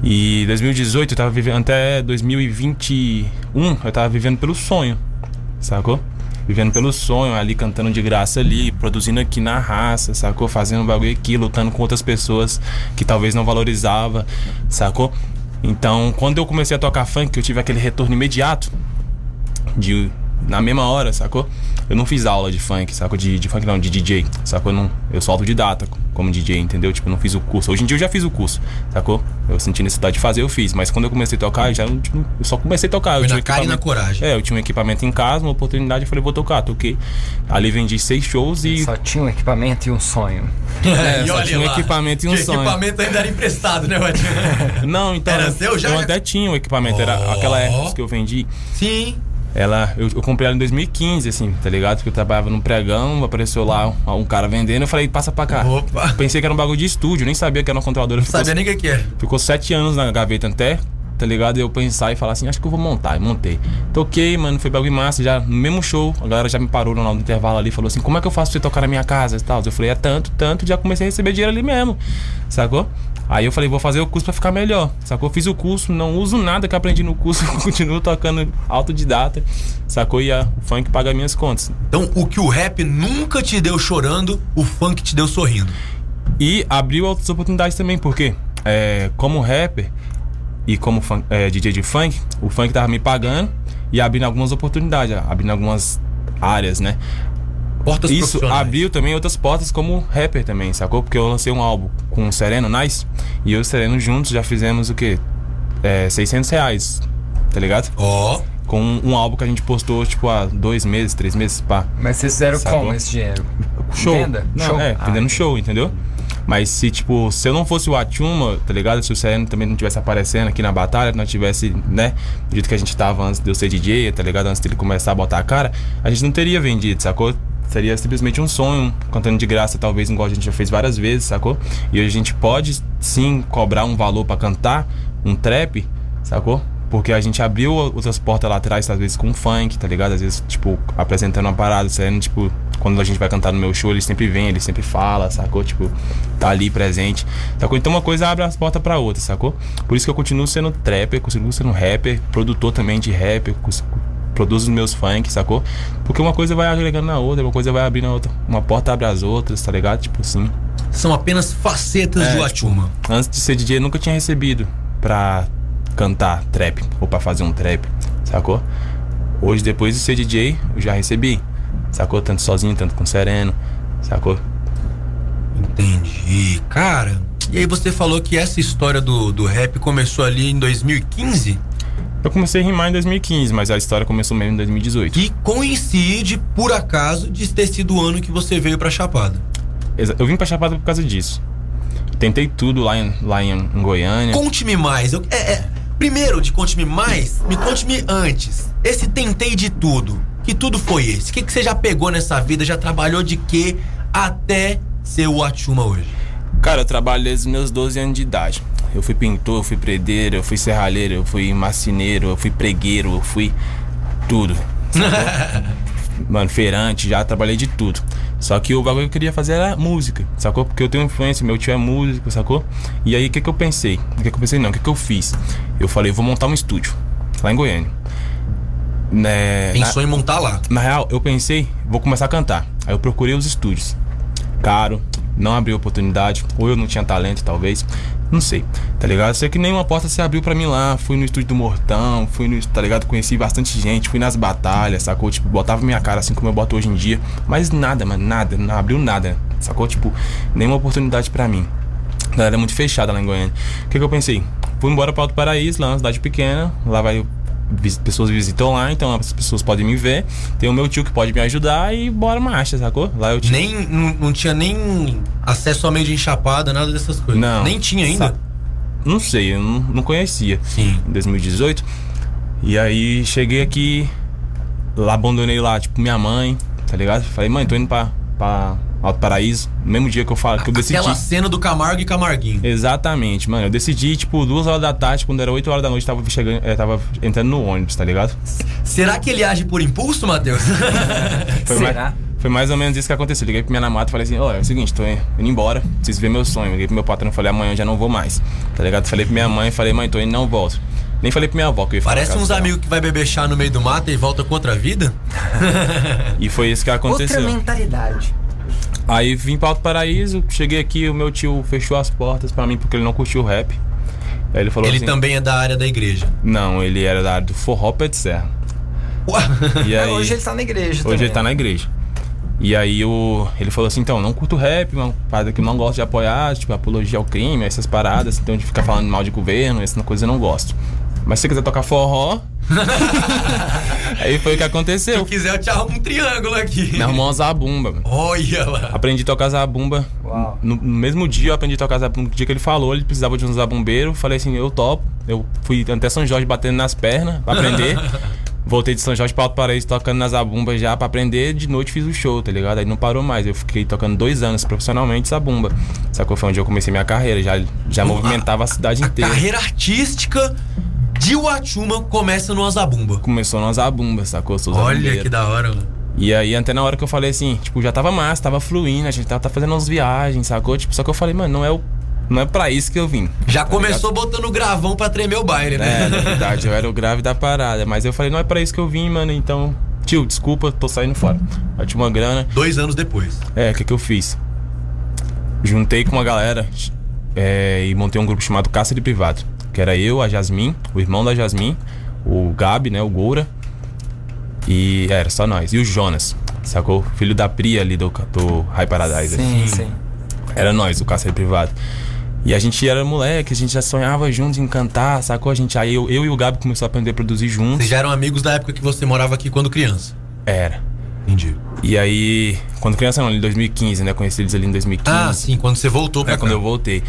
E 2018 eu tava vivendo até 2021, eu tava vivendo pelo sonho. Sacou? Vivendo pelo sonho, ali cantando de graça ali, produzindo aqui na raça, sacou? Fazendo um bagulho aqui, lutando com outras pessoas que talvez não valorizava, sacou? Então, quando eu comecei a tocar funk, eu tive aquele retorno imediato de na mesma hora, sacou? Eu não fiz aula de funk, sacou? De, de funk não, de DJ, sacou? Eu, não, eu sou autodidata como DJ, entendeu? Tipo, eu não fiz o curso. Hoje em dia eu já fiz o curso, sacou? Eu senti necessidade de fazer, eu fiz. Mas quando eu comecei a tocar, eu já tipo, eu só comecei a tocar. Foi eu tinha na cara e na coragem. É, eu tinha um equipamento em casa, uma oportunidade, eu falei, vou tocar, toquei. Ali vendi seis shows e. Só tinha um equipamento e um sonho. (laughs) É, E só olha tinha um lá, equipamento e um sonho. equipamento ainda era emprestado, né, Watinho? Não, então. Era seu já? Eu até tinha o equipamento, era Ó. aquela Hermes que eu vendi. Sim. Ela, eu, eu comprei ela em 2015, assim, tá ligado? Porque eu trabalhava num pregão, apareceu lá um, um cara vendendo, eu falei, passa pra cá. Opa. Pensei que era um bagulho de estúdio, nem sabia que era uma controladora. Não Ficou, sabia nem o que que é. ficou sete anos na gaveta até, tá ligado? Eu pensar e falar assim, acho que eu vou montar. E montei. Toquei, mano, foi bagulho massa, já no mesmo show, a galera já me parou no, intervalo ali, falou assim, como é que eu faço pra você tocar na minha casa e tal? Eu falei, é tanto, tanto, já comecei a receber dinheiro ali mesmo, sacou? Aí eu falei, vou fazer o curso pra ficar melhor, sacou? Fiz o curso, não uso nada que aprendi no curso, (laughs) continuo tocando autodidata, sacou? E a, o funk paga minhas contas. Então, o que o rap nunca te deu chorando, o funk te deu sorrindo. E abriu outras oportunidades também, porque é, como rapper e como fun- é, DJ de funk, o funk tava me pagando e abrindo algumas oportunidades, abrindo algumas áreas, né? Portas Isso abriu também outras portas como rapper também, sacou? Porque eu lancei um álbum com o Sereno Nice e eu e o Sereno juntos já fizemos o quê? É, 600 reais, tá ligado? Ó, Com um, um álbum que a gente postou, tipo, há dois meses, três meses, pá. Mas vocês fizeram Sacou? como esse dinheiro? Show. Venda? Não, Show? É, Ah, vendendo entendi. show, entendeu? Mas se, tipo, se eu não fosse o Atuma, tá ligado? Se o Sereno também não tivesse aparecendo aqui na batalha, não tivesse, né, do jeito que a gente tava antes de eu ser DJ, tá ligado? Antes dele começar a botar a cara, a gente não teria vendido, sacou? Seria simplesmente um sonho, cantando de graça, talvez, igual a gente já fez várias vezes, sacou? E hoje a gente pode sim cobrar um valor pra cantar um trap, sacou? Porque a gente abriu outras portas lá atrás, às vezes com funk, tá ligado? Às vezes, tipo, apresentando uma parada, sendo, tipo, quando a gente vai cantar no meu show, ele sempre vem, ele sempre fala, sacou? Tipo, tá ali presente, sacou? Então uma coisa abre as portas pra outra, sacou? Por isso que eu continuo sendo trapper, continuo sendo rapper, produtor também de rap, produzo os meus funk, sacou? Porque uma coisa vai agregando na outra, uma coisa vai abrindo a outra. Uma porta abre as outras, tá ligado? Tipo assim. São apenas facetas É, do Atuma. Antes de ser DJ, eu nunca tinha recebido pra cantar trap ou pra fazer um trap, sacou? Hoje, depois de ser DJ, eu já recebi, sacou? Tanto sozinho, tanto com Sereno, sacou? Entendi. Cara, e aí você falou que essa história do, do rap começou ali em 2015? Eu comecei a rimar em 2015, mas a história começou mesmo em 2018. Que coincide, por acaso, de ter sido o ano que você veio pra Chapada. Eu vim pra Chapada por causa disso. Tentei tudo lá em, lá em, em Goiânia. Conte-me mais. Eu- é, é, primeiro de conte-me mais, me conte-me antes. Esse tentei de tudo. Que tudo foi esse? O que, que você já pegou nessa vida? Já trabalhou de quê até ser o Atuma hoje? Cara, eu trabalho desde os meus 12 anos de idade. Eu fui pintor, eu fui predeiro, eu fui serralheiro, eu fui marceneiro, eu fui pregueiro, eu fui tudo. (laughs) Mano, feirante, já trabalhei de tudo. Só que o bagulho que eu queria fazer era música, sacou? Porque eu tenho influência, meu tio é músico, sacou? E aí o que que eu pensei? O que que eu pensei não, o que que eu fiz? Eu falei, vou montar um estúdio lá em Goiânia. Né, na- Pensou em montar lá. na real, eu pensei, vou começar a cantar. Aí eu procurei os estúdios. Caro, não abriu oportunidade, ou eu não tinha talento, talvez. Não sei, tá ligado? Sei que nenhuma porta se abriu pra mim lá. Fui no estúdio do Mortão, fui no, tá ligado? Conheci bastante gente, fui nas batalhas, sacou? Tipo, botava minha cara assim como eu boto hoje em dia. Mas nada, mano, nada, não abriu nada, sacou? Tipo, nenhuma oportunidade pra mim. A galera é muito fechada lá em Goiânia. O que, que eu pensei? Fui embora pra Alto Paraíso, lá uma cidade pequena. Lá vai. Pessoas visitam lá, então as pessoas podem me ver. Tem o meu tio que pode me ajudar e bora marcha, sacou? Lá eu tinha. Nem, não, não tinha nem acesso a meio de enxapada, nada dessas coisas. Não. Nem tinha ainda. Sa- Não sei, eu não, não conhecia. Sim. Em 2018. E aí cheguei aqui, lá abandonei lá, tipo, minha mãe, tá ligado? Falei, mãe, tô indo pra, pra Alto Paraíso. No mesmo dia que eu falo, que eu decidi. Aquela cena do Camargo e Camarguinho. Exatamente, mano. Eu decidi, tipo, duas horas da tarde, quando era 8 horas da noite, tava, chegando, eh, tava entrando no ônibus, tá ligado? Será que ele age por impulso, Matheus? (laughs) Foi Será? Mais, foi mais ou menos isso que aconteceu. Liguei pra minha namorada e falei assim: olha, é o seguinte, tô indo embora, preciso ver meu sonho. Liguei pro meu patrão e falei: amanhã eu já não vou mais, tá ligado? Falei pra minha mãe, falei: mãe, tô indo, não volto. Nem falei pra minha avó que eu ia Parece casa uns amigos que vai beber chá no meio do mato e volta com outra vida. E foi isso que Outra aconteceu. mentalidade. Aí vim pra Alto Paraíso, cheguei aqui, o meu tio fechou as portas pra mim porque ele não curtiu o rap. Aí ele falou Ele assim: também é da área da igreja. Não, ele era da área do forró pé de serra. Ué. E (laughs) aí, hoje ele tá na igreja Hoje ele tá também. na igreja. E aí o, ele falou assim, então, não curto rap, uma parada que eu não gosto de apoiar, tipo, apologia ao crime, essas paradas, então de ficar falando mal de governo, essa coisa eu não gosto. Mas se você quiser tocar forró. (laughs) aí foi o que Se aconteceu. eu quiser, eu te arrumo um triângulo aqui. Me arrumou uma zabumba, mano. Olha lá. Aprendi a tocar zabumba. Uau. No, no mesmo dia eu aprendi a tocar zabumba. No dia que ele falou, ele precisava de um zabumbeiro. Falei assim, eu topo. Eu fui até São Jorge batendo nas pernas pra aprender. (laughs) Voltei de São Jorge pra Alto Paraíso tocando nas zabumba já pra aprender. De noite fiz o show, tá ligado? Aí não parou mais. Eu fiquei tocando dois anos profissionalmente zabumba. Sacou? Foi onde eu comecei minha carreira. Já, já movimentava a cidade A inteira. carreira artística de Uachuma começa no Azabumba. Começou nas zabumba, sacou? Sou Olha que da hora, mano. E aí, até na hora que eu falei assim, tipo, já tava massa, tava fluindo, a gente tava, tá fazendo umas viagens, sacou? Tipo, só que eu falei, mano, não é, o, não é pra isso que eu vim. Já tá começou botando o gravão pra tremer o baile, ligado? É, né? na verdade, eu era o grave da parada. Mas eu falei, não é pra isso que eu vim, mano, então. Tio, desculpa, tô saindo fora. Tinha uma grana. Dois anos depois. É, o que que eu fiz? Juntei com uma galera é, e montei um grupo chamado Caça de Privado. Que era eu, a Jasmin, o irmão da Jasmin, o Gabi, né, o Goura. E é, era só nós. E o Jonas, sacou? Filho da Pri ali do, do High Paradise. Sim, sim. Era nós, o Caça Privado. E a gente era moleque, a gente já sonhava juntos em cantar, sacou? A gente, aí eu, eu e o Gabi começou a aprender a produzir juntos. Vocês já eram amigos da época que você morava aqui quando criança. Era. Entendi. E aí, quando criança não, em 2015, né? Conheci eles ali em 2015. Ah, sim, quando você voltou pra É cá. quando eu voltei.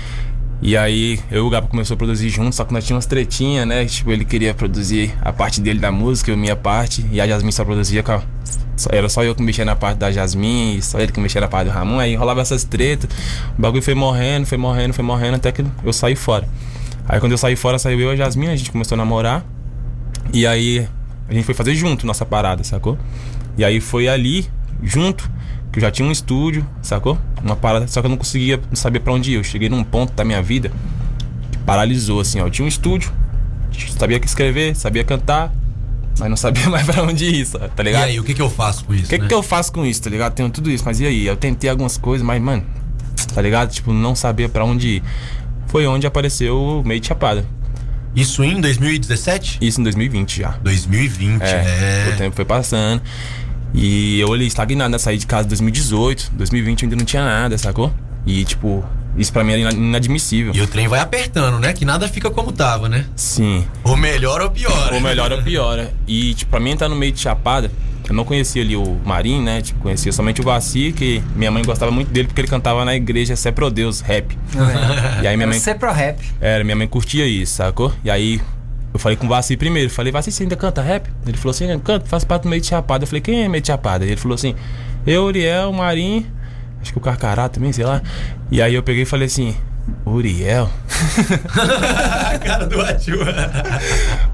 E aí, eu e o Gabo começou a produzir juntos, só que nós tínhamos umas tretinhas, né? Tipo, ele queria produzir a parte dele da música, eu minha parte, e a Jasmine só produzia com a... Era só eu que mexia na parte da Jasmine, só ele que mexia na parte do Ramon, aí rolava essas tretas, o bagulho foi morrendo, foi morrendo, foi morrendo, até que eu saí fora. Aí quando eu saí fora, saiu eu e a Jasmine, a gente começou a namorar, e aí a gente foi fazer junto nossa parada, sacou? E aí foi ali, junto, que eu já tinha um estúdio, sacou? Uma parada, só que eu não conseguia, não sabia pra onde ir. Eu cheguei num ponto da minha vida que paralisou, assim, ó. Eu tinha um estúdio, sabia que escrever, sabia cantar, mas não sabia (laughs) mais pra onde ir, sabe? tá E ligado? aí, o que, que eu faço com isso? O que, né? que eu faço com isso, tá ligado? Tenho tudo isso, mas e aí? Eu tentei algumas coisas, mas, mano, tá ligado? Tipo, não sabia pra onde ir. Foi onde apareceu o meio de chapada. Isso em 2017? Isso em 2020 já. 2020, É, é. o tempo foi passando. E eu olhei estagnado, né? Saí de casa em 2018, 2020 eu ainda não tinha nada, sacou? E, tipo, isso pra mim era ina- inadmissível. E o trem vai apertando, né? Que nada fica como tava, né? Sim. Ou melhor ou pior. (laughs) Ou melhor ou pior. E, tipo, pra mim entrar no meio de Chapada, eu não conhecia ali o Marim, né? Tipo, conhecia somente o Vaci, que minha mãe gostava muito dele porque ele cantava na igreja Sé Pro Deus, rap. E aí minha mãe. Você pro rap. Era, minha mãe curtia isso, sacou? E aí eu falei com o Vaci primeiro. Falei, Vaci, você ainda canta rap? Ele falou assim, canta, faz parte do meio de chapada. Eu falei, quem é meio de chapada? Ele falou assim, eu, Uriel, Marim, acho que o Carcará também, sei lá. E aí eu peguei e falei assim, Uriel? (laughs) Cara do Atila.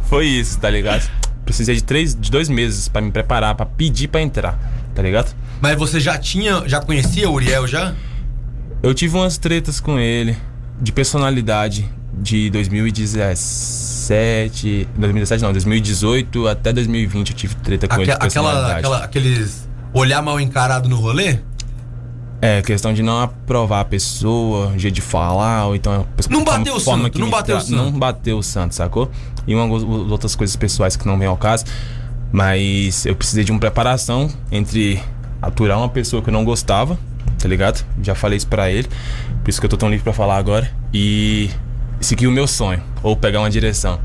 Foi isso, tá ligado? Precisei de três, de dois meses pra me preparar, pra pedir pra entrar, tá ligado? Mas você já tinha, já conhecia o Uriel já? Eu tive umas tretas com ele, de personalidade, de 2017. 2017 não, 2018 até 2020 eu tive treta com ele Aque- aquela, personalidade. aquela, aqueles olhar mal encarado no rolê? É, questão de não aprovar a pessoa, jeito de falar, ou então a Não forma- bateu o santo, não bateu o santo. Não bateu o santo, sacou? E uma go- outras coisas pessoais que não vem ao caso. Mas eu precisei de uma preparação entre aturar uma pessoa que eu não gostava, tá ligado? Já falei isso pra ele, por isso que eu tô tão livre pra falar agora. E seguir o meu sonho, ou pegar uma direção.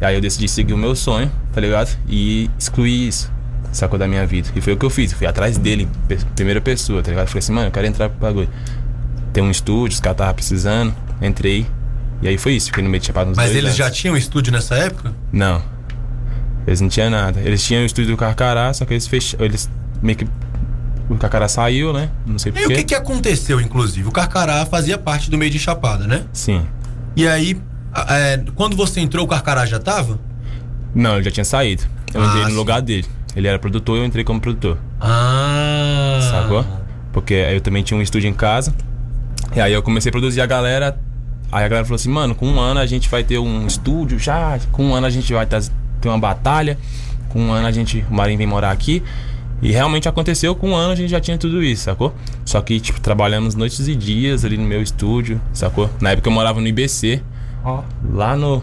E aí eu decidi seguir o meu sonho, tá ligado? E excluir isso, sacou da minha vida. E foi o que eu fiz, fui atrás dele, primeira pessoa, tá ligado? Eu falei assim, mano, eu quero entrar pro bagulho. Tem um estúdio, os caras estavam precisando, entrei. E aí foi isso, fiquei no meio de chapado uns Mas eles anos. já tinham estúdio nessa época? Não. Eles não tinham nada. Eles tinham o estúdio do Carcará, só que eles fecharam. Eles meio que. O Carcará saiu, né? Não sei E o porquê. que, que aconteceu, inclusive? O Carcará fazia parte do meio de Chapada, né? Sim. E aí, é, quando você entrou, o Carcará já tava? Não, ele já tinha saído. Eu Ah, entrei no sim. lugar dele. Ele era produtor, eu entrei como produtor. Ah. Sacou? Porque eu também tinha um estúdio em casa. E aí eu comecei a produzir a galera. Aí a galera falou assim, mano, com um ano a gente vai ter um estúdio já. Com um ano a gente vai ter uma batalha. Com um ano a gente. O Marinho vem morar aqui. E realmente aconteceu, com um ano a gente já tinha tudo isso, sacou? Só que, tipo, trabalhamos noites e dias ali no meu estúdio, sacou? Na época eu morava no IBC, Ó, lá no.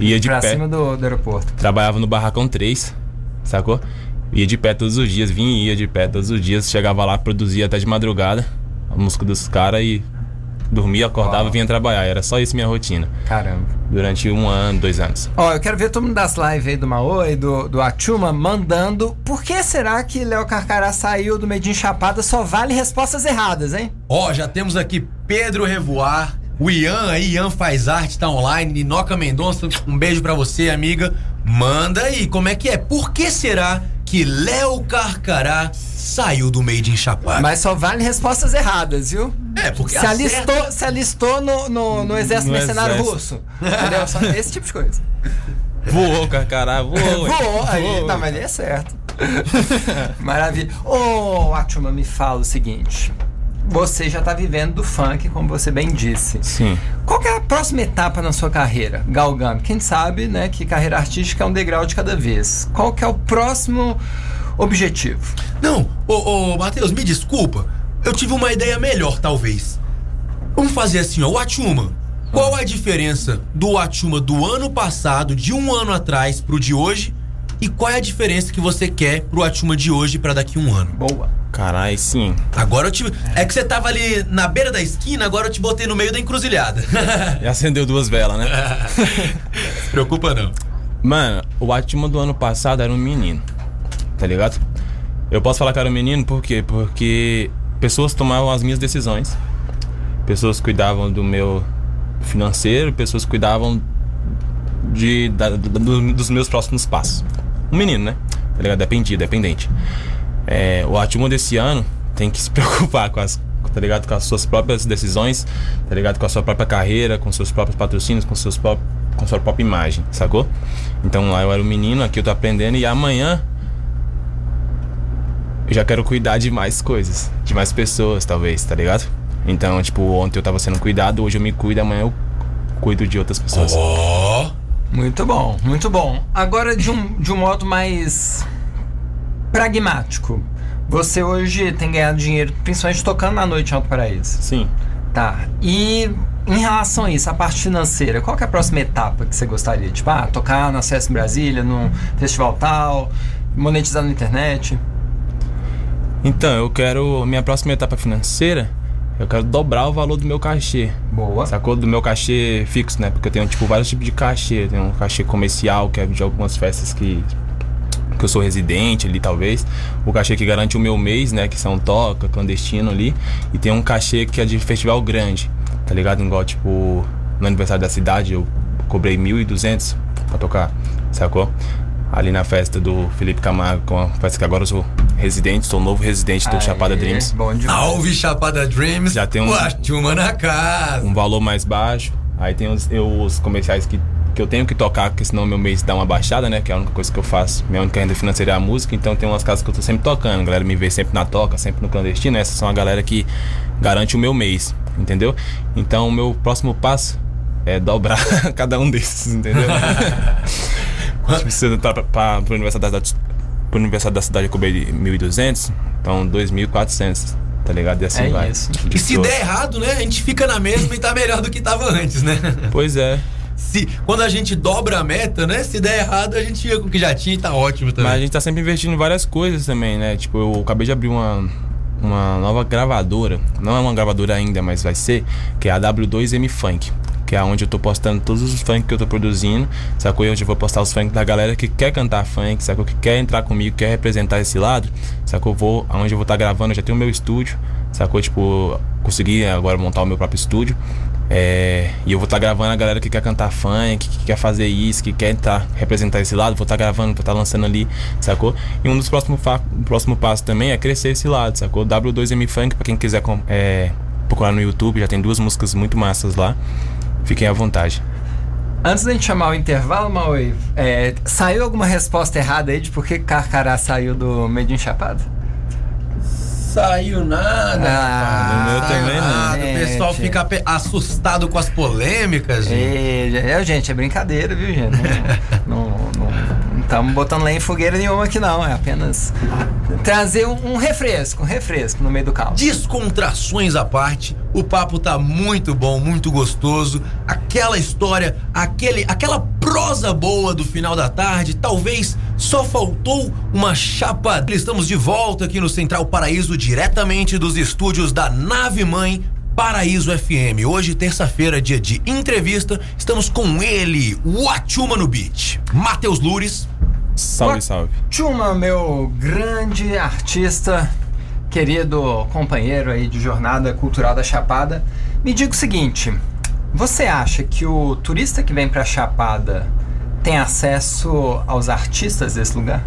Ia de pra pé. cima do, do aeroporto. Trabalhava no Barracão 3, sacou? Ia de pé todos os dias, vinha e ia de pé todos os dias. Chegava lá, produzia até de madrugada a música dos caras e dormia, acordava, Uau. vinha trabalhar. Era só isso minha rotina. Caramba. Durante um ano, dois anos. Ó, eu quero ver todo mundo das lives aí do Maô e do, do Achuma mandando. Por que será que Léo Carcará saiu do Medinho Chapada? Só vale respostas erradas, hein? Ó, já temos aqui Pedro Revoar, o Ian aí, Ian faz arte, tá online, Ninoca Mendonça, um beijo pra você, amiga. Manda aí, como é que é? Por que será que Léo Carcará saiu do Made in Chapada? Mas só vale respostas erradas, viu? É, porque Se alistou, se alistou no, no, no exército No mercenário exército. russo. Entendeu? Só esse tipo de coisa. Voou, carcará, voou. Voou, aí, Voou. tá, mas aí é certo. Maravilha. Ô, Atuma, me fala o seguinte. Você já tá vivendo do funk, como você bem disse. Sim. Qual que é a próxima etapa na sua carreira, galgando? Quem sabe, né, que carreira artística é um degrau de cada vez. Qual que é o próximo objetivo? Não, ô, ô Matheus, me desculpa. Eu tive uma ideia melhor, talvez. Vamos fazer assim, ó, o Atuma. Qual a diferença do Atuma do ano passado, de um ano atrás, pro de hoje? E qual é a diferença que você quer pro Atuma de hoje pra daqui a um ano? Boa. Caralho, sim. Agora eu te. É que você tava ali na beira da esquina, agora eu te botei no meio da encruzilhada. (laughs) E acendeu duas velas, né? (laughs) Se preocupa não. Mano, o Atuma do ano passado era um menino, tá ligado? Eu posso falar que era um menino por quê? Porque pessoas tomavam as minhas decisões. Pessoas cuidavam do meu financeiro, pessoas cuidavam de, da, do, dos meus próximos passos. Um menino, né? Tá ligado? Dependia, dependente. É, o Atuma desse ano tem que se (laughs) preocupar com as tá ligado? Com as suas próprias decisões, tá ligado? Com a sua própria carreira, com seus próprios patrocínios, com seus próprios com sua própria imagem, sacou? Então lá eu era um menino, aqui eu tô aprendendo e amanhã eu já quero cuidar de mais coisas, de mais pessoas, talvez, tá ligado? Então, tipo, ontem eu tava sendo cuidado, hoje eu me cuido, amanhã eu cuido de outras pessoas. Ó. Muito bom, muito bom. Agora, de um, de um modo mais pragmático. Você hoje tem ganhado dinheiro, principalmente tocando na noite em Alto Paraíso. Sim. Tá. E em relação a isso, a parte financeira, qual é a próxima etapa que você gostaria? Tipo, ah, tocar na CS em Brasília, num festival tal, monetizar na internet? Então, eu quero. Minha próxima etapa financeira, eu quero dobrar o valor do meu cachê. Boa. Sacou? Do meu cachê fixo, né? Porque eu tenho, tipo, vários tipos de cachê. Tem um cachê comercial, que é de algumas festas que. Que eu sou residente ali, talvez. O cachê que garante o meu mês, né? Que são toca, clandestino ali. E tem um cachê que é de festival grande, tá ligado? Igual, tipo, no aniversário da cidade, eu cobrei 1.200 pra tocar, sacou? Ali na festa do Felipe Camargo, com a festa que agora eu sou residente, sou novo residente do Aê, Chapada Dreams. Bom demais. Salve Chapada Dreams. Já tem um- O Atuma na casa. um valor mais baixo. Aí tem os, eu- os comerciais que, que eu tenho que tocar, porque senão meu mês dá uma baixada, né? Que é a única coisa que eu faço. Minha única renda financeira é a música, então tem umas casas que eu tô sempre tocando. A galera me vê sempre na toca, sempre no clandestino. Essas são a galera que garante o meu mês, entendeu? Então o meu próximo passo é dobrar (laughs) cada um desses, entendeu? (laughs) se eu tá pra, pra, pro aniversário da, aniversário da cidade eu cobrei 1.200, então 2.400, tá ligado? E assim É vai. isso. E se der errado, né? A gente fica na mesma e tá melhor do que tava antes, né? Pois é. Se, quando a gente dobra a meta, né? Se der errado, a gente fica com o que já tinha e tá ótimo também. Mas a gente tá sempre investindo em várias coisas também, né? Tipo, eu acabei de abrir uma, uma nova gravadora. Não é uma gravadora ainda, mas vai ser, que é a W2M Funk. Que é onde eu tô postando todos os funk que eu tô produzindo, sacou? E onde eu vou postar os funk da galera que quer cantar funk, sacou? Que quer entrar comigo, quer representar esse lado, sacou? Vou, onde eu vou estar gravando, eu já tenho o meu estúdio, sacou? Tipo, consegui agora montar o meu próprio estúdio. É, e eu vou estar gravando a galera que quer cantar funk, que quer fazer isso, que quer entrar, representar esse lado, vou estar gravando, vou estar lançando ali, sacou? E um dos próximos próximo passos também é crescer esse lado, sacou? W2M Funk, pra quem quiser é, procurar no YouTube, já tem duas músicas muito massas lá. Fiquem à vontade. Antes da gente chamar o intervalo, Maui, é, saiu alguma resposta errada aí de por que Carcará saiu do Made in Chapada? Saiu nada. Ah, meu Saiu também não. nada. O pessoal fica assustado com as polêmicas, gente. É, é, gente, é brincadeira, viu, gente? Não, não, não estamos botando lenha em fogueira nenhuma aqui, não. É apenas trazer um, refresco, um refresco no meio do caos. Descontrações à parte, o papo tá muito bom, muito gostoso. Aquela história, aquele, aquela prosa boa do final da tarde, talvez só faltou uma chapa. Estamos de volta aqui no Central Paraíso, diretamente dos estúdios da Nave Mãe. Paraíso FM. Hoje, terça-feira, dia de entrevista, estamos com ele, o Atuma no Beat, Matheus Lures. Salve, salve. Tchuma, meu grande artista, querido companheiro aí de jornada cultural da Chapada, me diga o seguinte: você acha que o turista que vem pra Chapada tem acesso aos artistas desse lugar?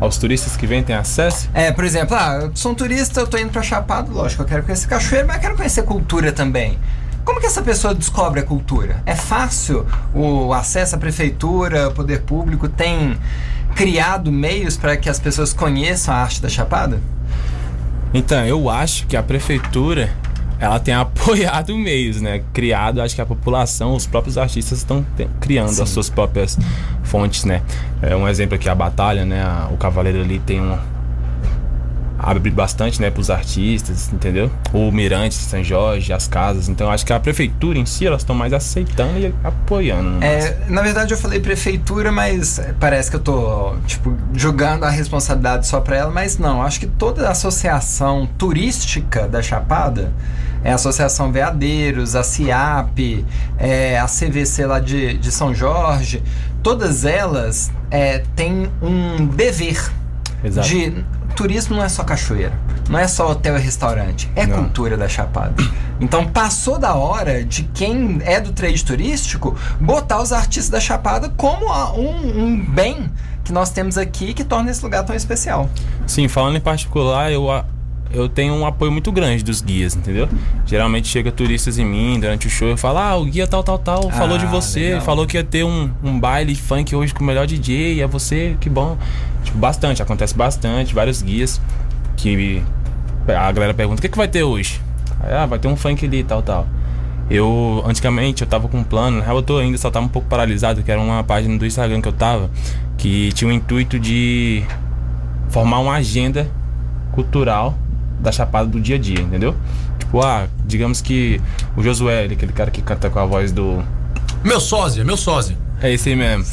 Aos turistas que vêm têm acesso? É, por exemplo, ah, eu sou um turista, eu tô indo pra Chapada, lógico, eu quero conhecer cachoeira, mas eu quero conhecer cultura também. Como que essa pessoa descobre a cultura? É fácil o acesso à prefeitura, ao poder público tem criado meios para que as pessoas conheçam a arte da Chapada? Então, eu acho que a prefeitura ela tem (laughs) apoiado meios, né? Criado, acho que a população, os próprios artistas estão criando Sim. as suas próprias fontes, né? É um exemplo aqui a batalha, né? O Cavaleiro ali tem um abre bastante, né, para os artistas, entendeu? O Mirante, São Jorge, as casas. Então, acho que a prefeitura em si elas estão mais aceitando e apoiando. né? É, na verdade eu falei prefeitura, mas parece que eu tô, tipo, jogando a responsabilidade só pra ela, mas não, acho que toda a associação turística da Chapada, é a Associação Veadeiros, a CIAP, é, a CVC lá de, de São Jorge, todas elas é, têm um dever Exato. de turismo não é só cachoeira, não é só hotel e restaurante, é Não. cultura da Chapada. Então passou da hora de quem é do trade turístico botar os artistas da Chapada como um, um bem que nós temos aqui que torna esse lugar tão especial. Sim, falando em particular, eu, a- eu tenho um apoio muito grande dos guias, entendeu? Geralmente chega turistas em mim durante o show e fala, ah, o guia tal, tal, tal, falou de Ah, você, legal. falou que ia ter um, um baile funk hoje com o melhor DJ, é você, que bom. Tipo, bastante, acontece bastante, vários guias que a galera pergunta, o que, que vai ter hoje? Aí, ah, vai ter um funk ali, tal, tal. Eu, antigamente, eu tava com um plano, na real eu tô ainda, só tava um pouco paralisado, que era uma página do Instagram que eu tava, que tinha o intuito de formar uma agenda cultural da Chapada do dia a dia, entendeu? Tipo, ah, digamos que o Josué, ele, aquele cara que canta com a voz do. Meu sósia, meu sósia. É esse aí mesmo.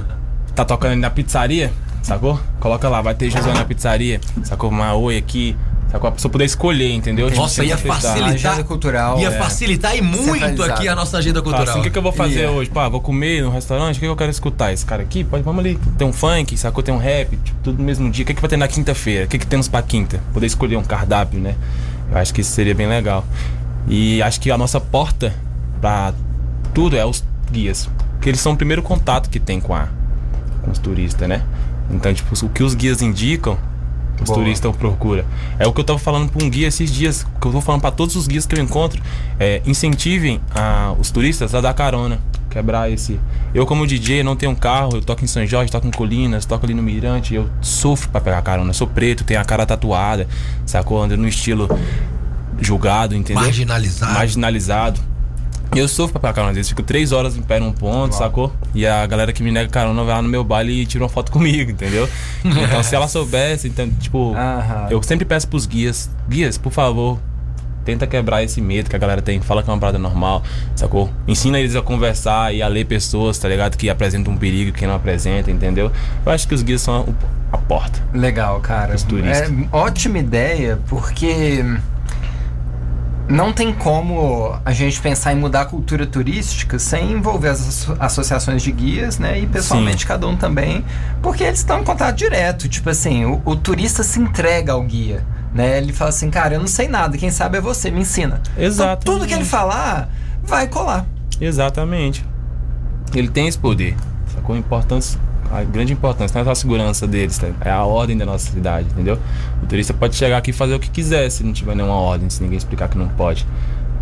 (laughs) tá tocando ali na pizzaria, sacou? Coloca lá, vai ter Josué na pizzaria, sacou? Uma oi aqui, sacou? A pessoa poder escolher, entendeu? Tipo, Nossa, ia facilitar. Agenda cultural, Ia é. facilitar e muito aqui a nossa agenda Fala cultural. assim, o que, que eu vou fazer Yeah. hoje? Pá, vou comer no restaurante, o que, que eu quero escutar? Esse cara aqui, pode, vamos ali. Tem um funk, sacou? Tem um rap, tipo, tudo no mesmo dia. O que, que vai ter na quinta-feira? O que, que temos pra quinta? Poder escolher um cardápio, né? Eu acho que isso seria bem legal. E acho que a nossa porta pra tudo é os guias. Porque eles são o primeiro contato que tem com, a, com os turistas, né? Então, tipo, o que os guias indicam, os Boa. turistas procuram. É o que eu tava falando pra um guia esses dias, que eu tô falando pra todos os guias que eu encontro, é, incentivem a- os turistas a dar carona, quebrar esse. Eu como DJ não tenho um carro, eu toco em São Jorge, toco em Colinas, toco ali no Mirante, eu sofro pra pegar carona. Eu sou preto, tenho a cara tatuada, sacou? Ando no estilo julgado, entendeu? Marginalizado. marginalizado. Eu sofro pra pegar carona. Às vezes fico três horas em pé num ponto, sacou? E a galera que me nega carona vai lá no meu baile e tira uma foto (laughs) comigo, entendeu? Então se ela soubesse, então, tipo, eu sempre peço pros guias, guias, por favor, tenta quebrar esse medo que a galera tem, fala que é uma parada normal, sacou? Ensina eles a conversar e a ler pessoas, tá ligado? Que apresentam um perigo e quem não apresenta, entendeu? Eu acho que os guias são a, a porta. Legal, cara. Os turistas. É ótima ideia, porque não tem como a gente pensar em mudar a cultura turística sem envolver as asso- associações de guias, né? E pessoalmente Sim. cada um também, porque eles estão em contato direto. Tipo assim, o, o turista se entrega ao guia. Né? Ele fala assim, cara, eu não sei nada, quem sabe é você, me ensina. Exato. Então, tudo que ele falar vai colar. Exatamente. Ele tem esse poder. Sacou? Importância, a grande importância não é só a segurança deles, tá? é a ordem da nossa cidade, entendeu? O turista pode chegar aqui e fazer o que quiser se não tiver nenhuma ordem, se ninguém explicar que não pode.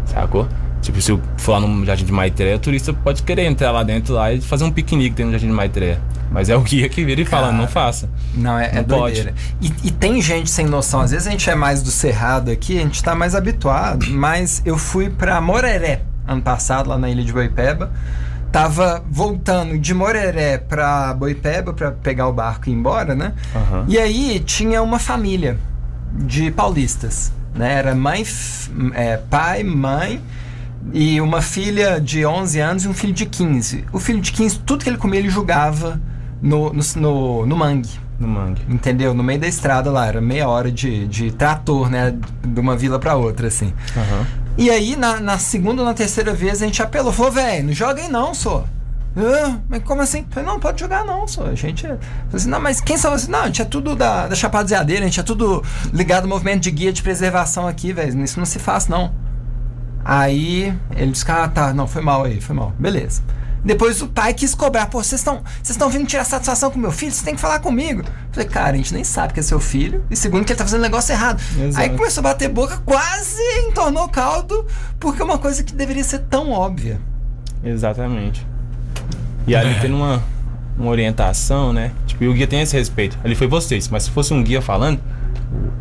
Sacou? Tipo, se eu for lá no Jardim de Maitreya, o turista pode querer entrar lá dentro lá e fazer um piquenique dentro do Jardim de Maitreya. Mas é o guia que vira e fala, Cara. não faça. Não, é, é Não pode. doideira. E, e tem gente sem noção. Às vezes a gente é mais do Cerrado aqui, a gente tá mais habituado. Mas eu fui pra Moreré ano passado, lá na ilha de Boipeba. Tava voltando de Moreré pra Boipeba pra pegar o barco e ir embora, né? Aham. E aí tinha uma família de paulistas, né? Era mãe, é, pai, mãe e uma filha de 11 anos e um filho de 15. O filho de 15, tudo que ele comia, ele jogava no, no, no, no mangue. No mangue. Entendeu? No meio da estrada lá, era meia hora de, de trator, né? De uma vila pra outra, assim. Aham. E aí, na, na segunda ou na terceira vez, a gente apelou. Falou, velho, não joga aí não, só. Mas como assim? Falei, não, pode jogar não, só. A gente é. Assim, não, mas quem são vocês? Não, a gente é tudo da, da Chapada Zeadeira, a gente é tudo ligado ao movimento de guia de preservação aqui, velho. Isso não se faz, não. Aí ele disse, ah, tá, não, foi mal aí, foi mal. Beleza. Depois o pai quis cobrar, pô, vocês estão vocês estão vindo tirar satisfação com meu filho, você tem que falar comigo. Falei, cara, a gente nem sabe que é seu filho. E segundo, que ele tá fazendo negócio errado. Exato. Aí começou a bater boca, quase entornou caldo, porque é uma coisa que deveria ser tão óbvia. Exatamente. E ali tendo uma, uma orientação, né? Tipo, e o guia tem esse respeito. Ali foi vocês, mas se fosse um guia falando,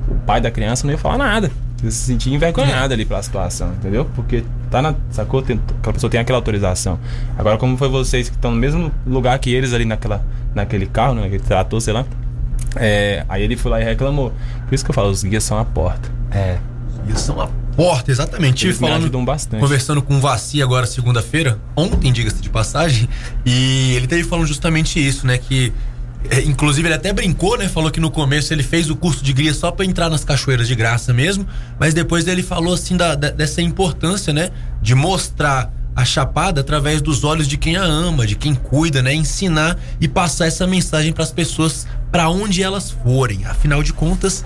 o, pai da criança não ia falar nada. Ia se sentir envergonhado ali pela situação, entendeu? Porque tá na. Sacou? Tem, aquela pessoa tem aquela autorização. Agora, como foi vocês que estão no mesmo lugar que eles ali naquela, naquele carro, né? Naquele trator, sei lá. É, aí ele foi lá e reclamou. Por isso que eu falo, os guias são a porta. É. Isso são a porta, exatamente. Eles me falando, ajudam bastante. conversando com o Vaci agora segunda-feira, ontem, diga-se de passagem, e ele teve falando justamente isso, né? Que é, inclusive ele até brincou, né? Falou que no começo ele fez o curso de guia só pra entrar nas cachoeiras de graça mesmo, mas depois ele falou assim da, da- dessa importância, né? De mostrar a chapada através dos olhos de quem a ama, de quem cuida, né? Ensinar e passar essa mensagem para as pessoas para onde elas forem. Afinal de contas,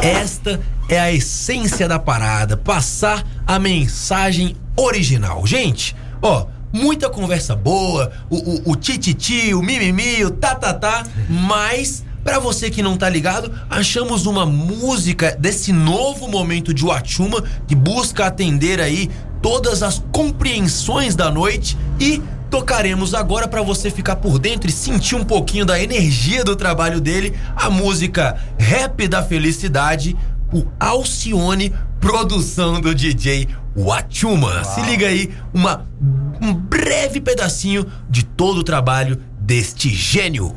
esta é a essência da parada, passar a mensagem original. Gente, ó, muita conversa boa, o, o, tititi, o mimimi, o tatatá, mas para você que não tá ligado, achamos uma música desse novo momento de Wachuma que busca atender aí todas as compreensões da noite. E tocaremos agora para você ficar por dentro e sentir um pouquinho da energia do trabalho dele, a música Rap da Felicidade, o Alcione, produção do DJ Wachuma. Se liga aí, uma, um breve pedacinho de todo o trabalho deste gênio.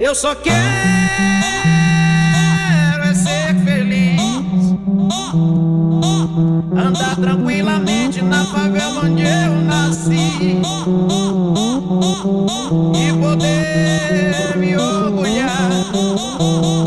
Eu só quero é ser feliz. Andar tranquilamente na favela onde eu nasci. E poder me orgulhar.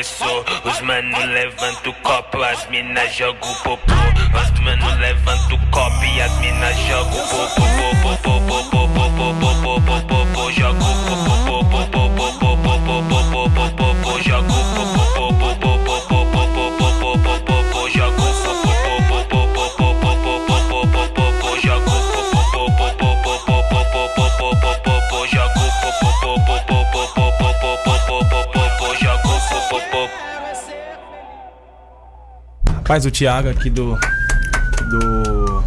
Começou. Os mano levanta o copo, as minas jogam o popô. Rapaz, o Thiago aqui do. do.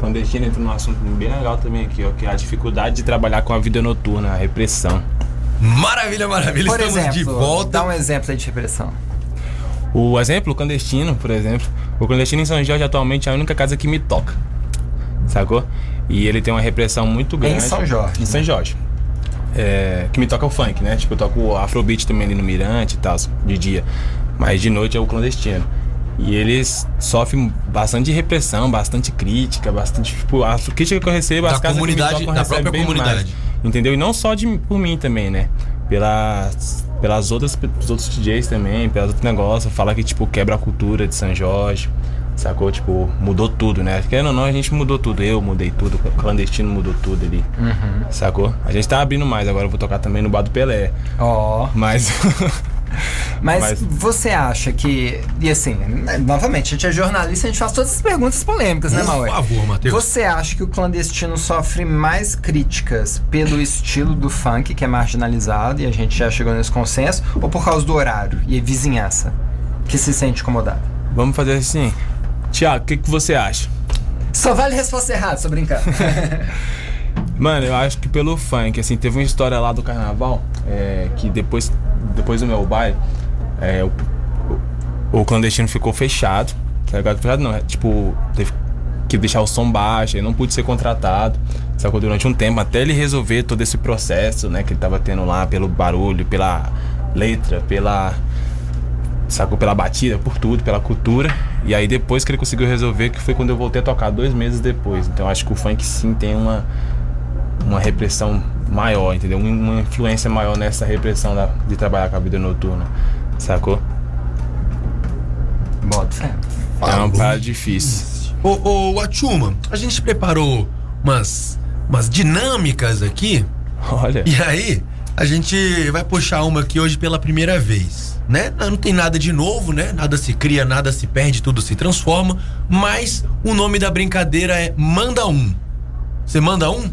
Clandestino entra num assunto bem legal também aqui, ó, que é a dificuldade de trabalhar com a vida noturna, a repressão. Maravilha, maravilha, Por estamos exemplo, de volta. dá um exemplo aí de repressão. O exemplo, o clandestino, por exemplo. O clandestino em São Jorge atualmente é a única casa que me toca. Sacou? E ele tem uma repressão muito grande. São Jorge, Em São Jorge. É, que me toca o funk, né? Tipo, eu toco o Afrobeat também ali no Mirante e tal, de dia. Mas de noite é o clandestino. E eles sofrem bastante repressão, bastante crítica, bastante. Tipo, a crítica que eu recebo, Da as casas comunidade- da própria bem mais. comunidade. Entendeu? E não só de, por mim também, né? Pelas, pelas outras, pelos outros DJs também, pelos outros negócios. Fala que, tipo, quebra a cultura de São Jorge. Sacou? Tipo, mudou tudo, né? Querendo ou não, a gente mudou tudo. Eu mudei tudo, o clandestino mudou tudo ali. Sacou? A gente tá abrindo mais, agora eu vou tocar também no Bar do Pelé. Ó. Mas. (laughs) (laughs) Mas, Mas- você acha que. E assim, né, novamente, a gente é jornalista, a gente faz todas as perguntas polêmicas, né, Por Maué? favor, Matheus. Você acha que o clandestino sofre mais críticas pelo estilo do funk, que é marginalizado, e a gente já chegou nesse consenso, ou por causa do horário e a vizinhança, que se sente incomodado? Vamos fazer assim. Tiago, o que, que você acha? Só vale resposta errada, tô brincando. (laughs) Mano, eu acho que pelo funk, assim, teve uma história lá do carnaval, é, que depois, depois do meu baile, é, o, o, o clandestino ficou fechado, tá ligado? Fechado não, é, tipo, teve que deixar o som baixo, ele não pude ser contratado, sacou? Durante um tempo, até ele resolver todo esse processo, né, que ele tava tendo lá, pelo barulho, pela letra, pela sacou pela batida, por tudo, pela cultura. E aí depois que ele conseguiu resolver, que foi quando eu voltei a tocar, dois meses depois. Então acho que o funk sim tem uma, uma repressão maior, entendeu? Um- Uma influência maior nessa repressão da- de trabalhar com a vida noturna, sacou? Bota fé. É uma parada difícil. Ô, ô, Atuma, a gente preparou umas, umas dinâmicas aqui. Olha. E aí, a gente vai puxar uma aqui hoje pela primeira vez, né? Não tem nada de novo, né? Nada se cria, nada se perde, tudo se transforma. Mas o nome da brincadeira é Manda Um. Você manda um?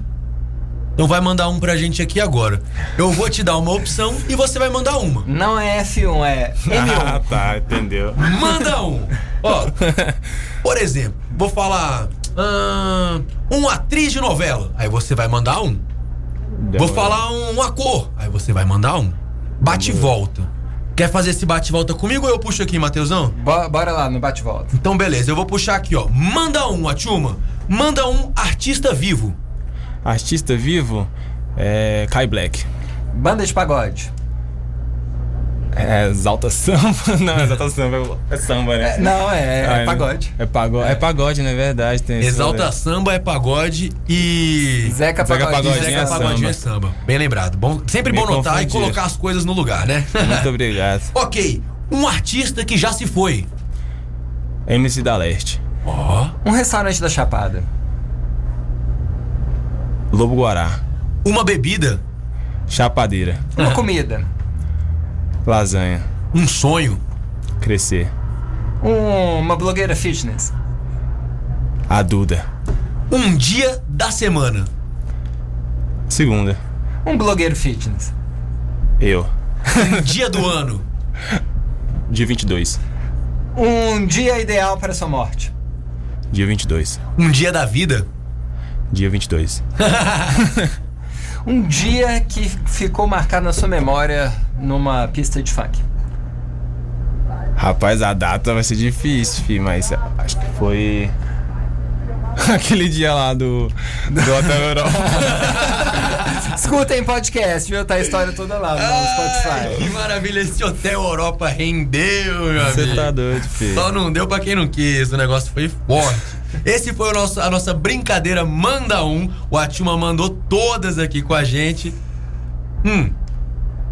Então vai mandar um pra gente aqui agora. Eu vou te dar uma opção e você vai mandar uma. Não é F1, é (laughs) Ah, M1. tá, entendeu. Manda um. Ó, por exemplo, vou falar. ah, uma atriz de novela. Aí você vai mandar um. Vou falar um, uma cor. Aí você vai mandar um. Bate e volta. Quer fazer esse bate e volta comigo ou eu puxo aqui, Matheusão? Bo- Bora lá no bate-volta. Então, beleza, eu vou puxar aqui, ó. Manda um, Atuma. Manda um artista vivo. Artista vivo é Kai Black. Banda de pagode. É Exalta Samba. (laughs) Não, Exalta Samba é samba, né? É, não, é, é pagode. É pagode, é. pagode, não é verdade. Tem Exalta. Samba é pagode e. Zeca Zeca Pagodinho. Pagodinho Zeca é Pagodinho é samba. Bem lembrado. Bom, sempre Me bom notar e confundir. colocar as coisas no lugar, né? Muito (laughs) obrigado. ok. Um artista que já se foi. MC da Leste. Ó. Um restaurante da Chapada. Lobo Guará. Uma bebida. Chapadeira. Uma comida. Lasanha. Um sonho. Crescer. Um- uma blogueira fitness. A Duda. Um dia da semana. Segunda. Um blogueiro fitness. Eu. Um dia do ano. (laughs) Dia 22. Um dia ideal para sua morte. Dia 22. Um dia da vida. Dia 22. (laughs) Um dia que ficou marcado na sua memória numa pista de funk. Rapaz, a data vai ser difícil, fi, mas acho que foi. (laughs) Aquele dia lá do. Do Hotel Europa. (laughs) Escutem podcast, viu? Tá a história toda lá no Ai, Spotify. que maravilha. Esse Hotel Europa rendeu, meu Você amigo. tá doido, fi. Só não deu pra quem não quis, o negócio foi forte. Esse foi o nosso, a nossa brincadeira Manda Um. O Atuma mandou todas aqui com a gente. Hum.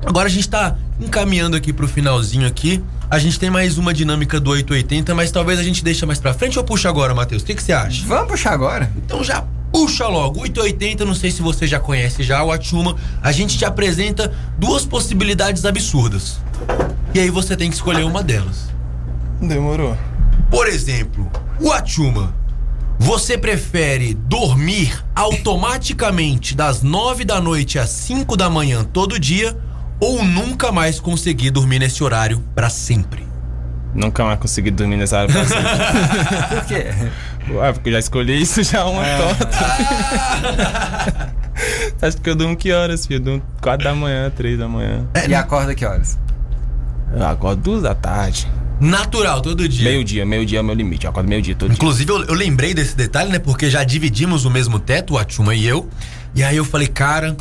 Agora a gente tá encaminhando aqui pro finalzinho aqui. A gente tem mais uma dinâmica do 880, mas talvez a gente deixe mais pra frente ou puxa agora, Matheus? O que, que você acha? Vamos puxar agora? Então já puxa logo. 880, não sei se você já conhece já o Atuma. A gente te apresenta duas possibilidades absurdas. E aí você tem que escolher uma delas. Demorou. Por exemplo, o Atuma. Você prefere dormir automaticamente das 9 da noite às 5 da manhã todo dia ou nunca mais conseguir dormir nesse horário pra sempre? Nunca mais consegui dormir nessa área pra sempre. (laughs) Por quê? Ué, porque eu já escolhi isso já uma torta. (laughs) Acho que eu durmo que horas, filho? Eu durmo 4 da manhã, 3 da manhã. E acorda que horas? Eu acordo 2 da tarde. Natural, todo dia. Meio-dia, meio-dia é o meu limite. Eu acordo meio-dia todo dia. Inclusive, eu, eu lembrei desse detalhe, né? Porque já dividimos o mesmo teto, o Atuma e eu. E aí eu falei, cara,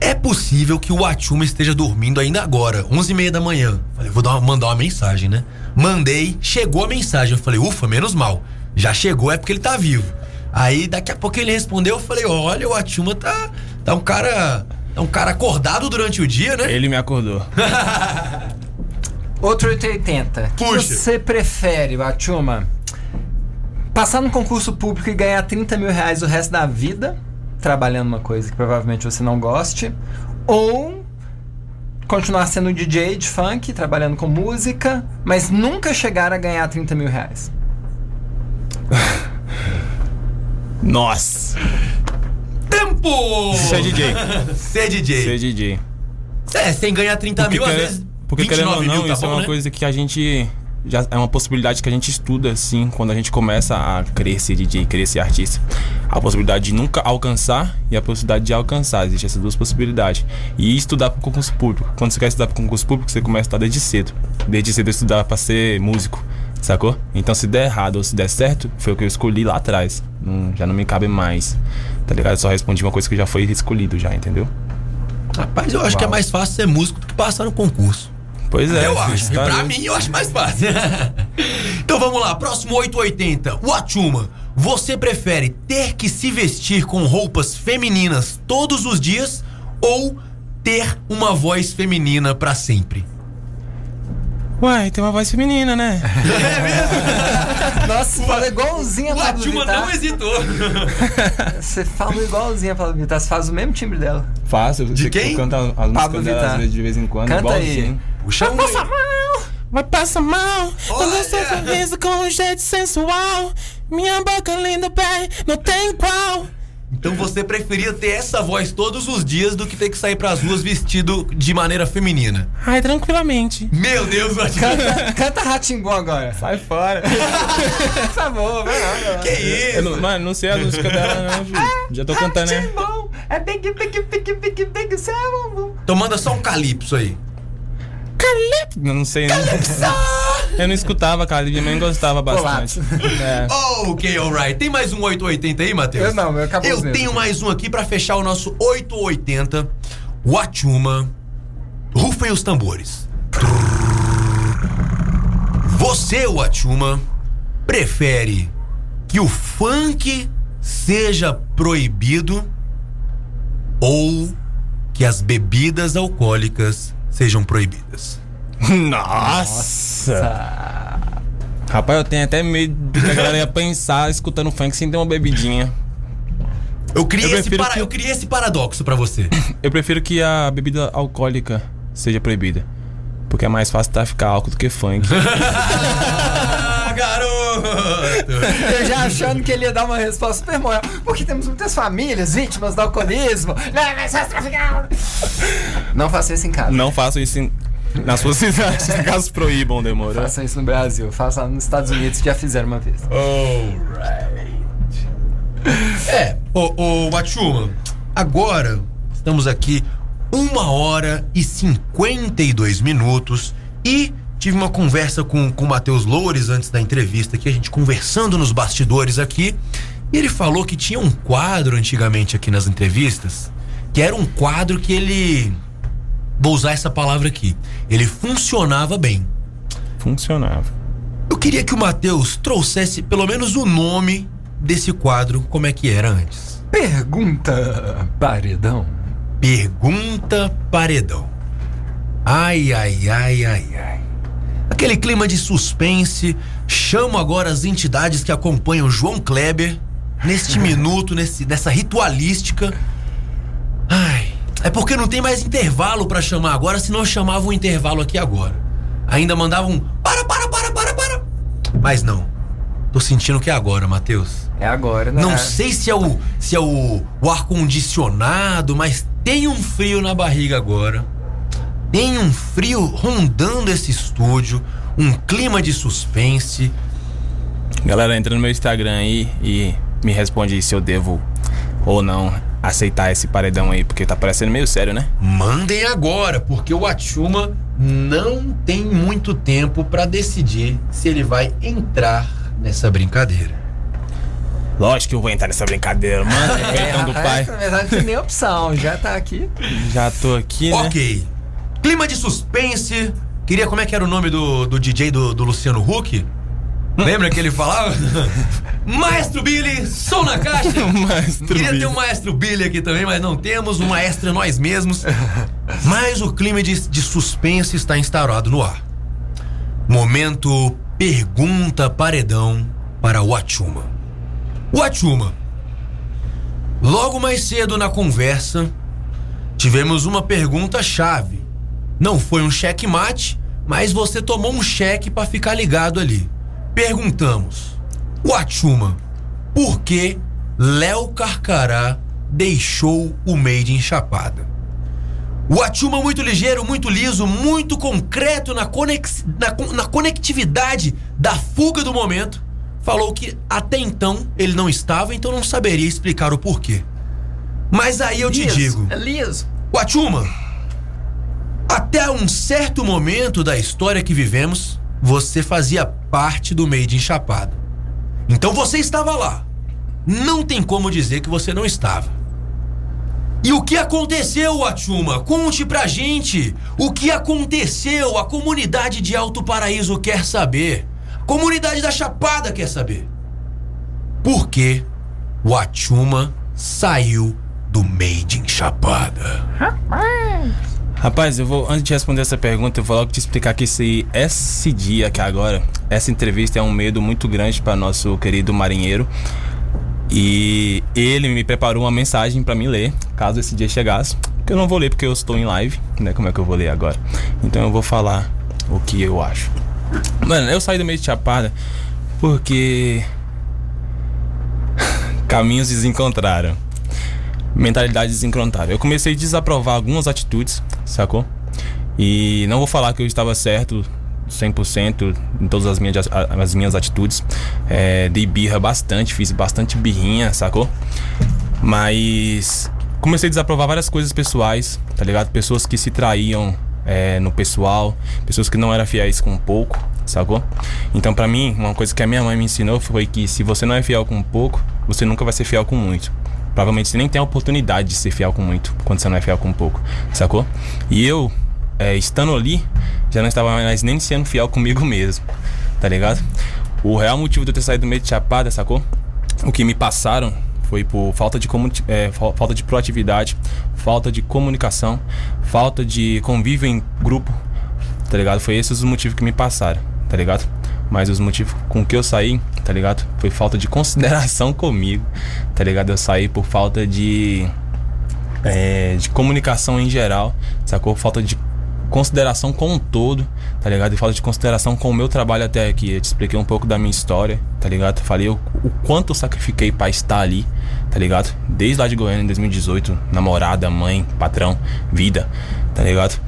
é possível que o Atuma esteja dormindo ainda agora, 11 e meia da manhã. Falei, vou dar uma- mandar uma mensagem, né? Mandei, chegou a mensagem. Eu falei, ufa, menos mal. Já chegou, é porque ele tá vivo. Aí daqui a pouco ele respondeu, eu falei, olha, o Atuma tá, tá um cara. É um cara acordado durante o dia, né? Ele me acordou. (laughs) Outro 880. Que Puxa. você prefere, Batuma? Passar num concurso público e ganhar 30 mil reais o resto da vida, trabalhando uma coisa que provavelmente você não goste, ou continuar sendo DJ de funk, trabalhando com música, mas nunca chegar a ganhar 30 mil reais. (laughs) Nossa! Tempo! Ser DJ. Ser DJ. Ser DJ. É, sem ganhar 30 mil, às vezes. Porque querendo ou 29 não, mil, tá isso é bom, uma né? coisa que a gente. Já é uma possibilidade que a gente estuda, assim, quando a gente começa a ser DJ, ser artista. A possibilidade de nunca alcançar e a possibilidade de alcançar. Existem essas duas possibilidades. E estudar para concurso público. Quando você quer estudar para concurso público, você começa a estudar desde cedo. Desde cedo eu estudar para ser músico, sacou? Então se der errado ou se der certo, foi o que eu escolhi lá atrás. Já não me cabe mais. Tá ligado? Eu só respondi uma coisa que já foi escolhido já, entendeu? Rapaz, eu acho que é mais fácil ser músico do que passar no concurso. Pois é, eu acho. tá pra mim, eu acho mais fácil. (laughs) então vamos lá, próximo 880. O Atuma. Você prefere ter que se vestir com roupas femininas todos os dias ou ter uma voz feminina pra sempre? Uai, tem uma voz feminina, né? (laughs) (laughs) Nossa, você fala igualzinho a O Pablo Atuma Vittar. não hesitou. Você fala igualzinho a Pablo Vittar. Você faz o mesmo timbre dela. Faço. De quem? Eu canto as Pablo músicas dela Vittar. às vezes de vez em quando. Canta igualzinho. aí. Puxa um aí. Vai passar mal! Quando seu sorriso com um jeito sensual Minha boca linda, bem, não tem igual Então você preferia ter essa voz todos os dias do que ter que sair pras ruas vestido de maneira feminina. Ai, tranquilamente Meu Deus, Atuma. Canta, canta Ratimbom agora. Sai fora (laughs) Por favor, vai lá. vai lá. Que isso? Eu não- Mano, não sei a música dela não, filho. Já tô cantando, né? Ratimbom, é big, big, big, big, big, seu bumbum. Então manda só um calypso aí. Calypso Eu não sei, né? (laughs) Eu não escutava, cara, minha mãe gostava bastante é. Ok, alright. Tem mais um 880 aí, Matheus? Eu não, meu acabou Eu mesmo. tenho mais um aqui pra fechar o nosso 880. O Atuma. Rufem os tambores. Você, o Atuma, prefere que o funk seja proibido ou que as bebidas alcoólicas sejam proibidas? Nossa! Rapaz, eu tenho até medo de que a galera ia pensar escutando funk sem ter uma bebidinha. Eu criei, Eu esse, para- que- eu criei esse paradoxo pra você. (coughs) Eu prefiro que a bebida alcoólica seja proibida. Porque é mais fácil traficar álcool do que funk. (laughs) Eu já achando que ele ia dar uma resposta super moral. Porque temos muitas famílias vítimas do alcoolismo. Não, faça isso em casa. Não façam isso em- nas suas cidades, caso proíbam, demorou? Faça isso no Brasil. Faça nos Estados Unidos, que já fizeram uma vez. Alright. É, ô, ô Atchuma, agora estamos aqui uma hora e 52 minutos e tive uma conversa com, com o Matheus Loures antes da entrevista aqui, a gente conversando nos bastidores aqui, e ele falou que tinha um quadro antigamente aqui nas entrevistas, que era um quadro que ele. Vou usar essa palavra aqui. Ele funcionava bem. Funcionava. Eu queria que o Matheus trouxesse pelo menos o nome desse quadro, como é que era antes. Pergunta, paredão. Pergunta Paredão. Ai, ai, ai, ai, ai. Aquele clima de suspense. Chamo agora as entidades que acompanham João Kleber neste (laughs) minuto, nesse, nessa ritualística. Ai, é porque não tem mais intervalo pra chamar agora, senão eu chamava o intervalo aqui agora. Ainda mandavam um para, para, para, para, para. Mas não. Tô sentindo que é agora, Matheus. É agora, né? Não sei se é o se é o, o ar condicionado, mas tem um frio na barriga agora. Tem um frio rondando esse estúdio, um clima de suspense. Galera, entra no meu Instagram aí e me responde aí se eu devo ou não aceitar esse paredão aí, porque tá parecendo meio sério, né? Mandem agora, porque o Atchuma não tem muito tempo pra decidir se ele vai entrar nessa brincadeira. Lógico que eu vou entrar nessa brincadeira, mano. (laughs) É, Peitão do pai. Na verdade, não tem nem opção. Já tá aqui. Já tô aqui, né? Ok. Clima de suspense. Queria como é que era o nome do, do DJ do, do Luciano Huck? Lembra que ele falava? (laughs) Maestro Billy, som na caixa. (laughs) Maestro Queria Billy. ter um Maestro Billy aqui também, mas não temos. O maestro é nós mesmos. (laughs) Mas o clima de, de suspense está instaurado no ar. Momento pergunta paredão para o Atchuma. O Atchuma. Logo mais cedo na conversa, tivemos uma pergunta chave. Não foi um checkmate, mas você tomou um cheque para ficar ligado ali. Perguntamos: O Atchuma, por que Léo Carcará deixou o Made em Chapada? O Atchuma muito ligeiro, muito liso, muito concreto na, conex... na, na conectividade da fuga do momento, falou que até então ele não estava, então não saberia explicar o porquê. Mas aí eu te Liso, digo, É liso. Guachuma, até um certo momento da história que vivemos, você fazia parte do Made em Chapada. Então você estava lá. Não tem como dizer que você não estava. E o que aconteceu, Atchuma? Conte pra gente. O que aconteceu? A comunidade de Alto Paraíso quer saber. A comunidade da Chapada quer saber. Por que o saiu do Made em Chapada? Rapaz, eu vou, antes de responder essa pergunta, eu vou logo te explicar que esse, esse dia aqui agora, essa entrevista é um medo muito grande para nosso querido marinheiro. E ele me preparou uma mensagem para mim ler, caso esse dia chegasse. Que eu não vou ler porque eu estou em live, né? Como é que eu vou ler agora? Então eu vou falar o que eu acho. Mano, eu saí do meio de Chapada porque (laughs) caminhos desencontraram. Mentalidades desencontraram. Eu comecei a desaprovar algumas atitudes, sacou? E não vou falar que eu estava certo 100% em todas as minhas, as minhas atitudes. É, dei birra bastante, fiz bastante birrinha, sacou? Mas comecei a desaprovar várias coisas pessoais, tá ligado? Pessoas que se traíam é, no pessoal, pessoas que não eram fiéis com pouco, sacou? Então, pra mim, uma coisa que a minha mãe me ensinou foi que se você não é fiel com pouco, você nunca vai ser fiel com muito. Provavelmente você nem tem a oportunidade de ser fiel com muito quando você não é fiel com pouco, sacou? E eu, é, estando ali, já não estava mais nem sendo fiel comigo mesmo, tá ligado? O real motivo de eu ter saído do meio de chapada, sacou? O que me passaram foi por falta de, é, fa- falta de proatividade, falta de comunicação, falta de convívio em grupo, tá ligado? Foi esses os motivos que me passaram, tá ligado? Mas os motivos com que eu saí, tá ligado? Foi falta de (laughs) consideração comigo, tá ligado? Eu saí por falta de é, de comunicação em geral, sacou? Falta de consideração com um todo, tá ligado? E falta de consideração com o meu trabalho até aqui. Eu te expliquei um pouco da minha história, tá ligado? Falei o, o quanto eu sacrifiquei pra estar ali, tá ligado? Desde lá de Goiânia em 2018, namorada, mãe, patrão, vida, tá ligado?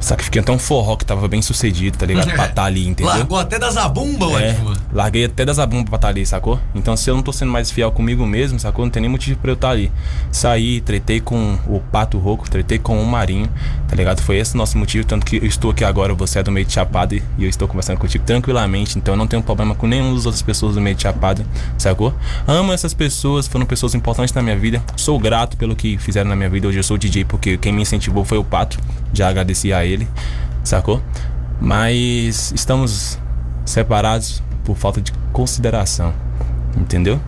Sacrifiquei até um forró que tava bem sucedido, tá ligado? (laughs) Pra estar ali, entendeu? Largou até da zabumba, É, Atchuma. larguei até das abumbas pra estar ali, sacou? Então se eu não tô sendo mais fiel comigo mesmo, sacou? Não tem nem motivo pra eu estar ali. Saí, tretei com o Pato Roco, tretei com o Marinho, tá ligado? Foi esse o nosso motivo, tanto que eu estou aqui agora, você é do meio de Chapada e eu estou conversando contigo tranquilamente, então eu não tenho problema com nenhuma das outras pessoas do meio de Chapada, sacou? Amo essas pessoas, foram pessoas importantes na minha vida, sou grato pelo que fizeram na minha vida, hoje eu sou DJ porque quem me incentivou foi o Pato, já agradeci a ele, sacou? Mas estamos separados por falta de consideração. Entendeu?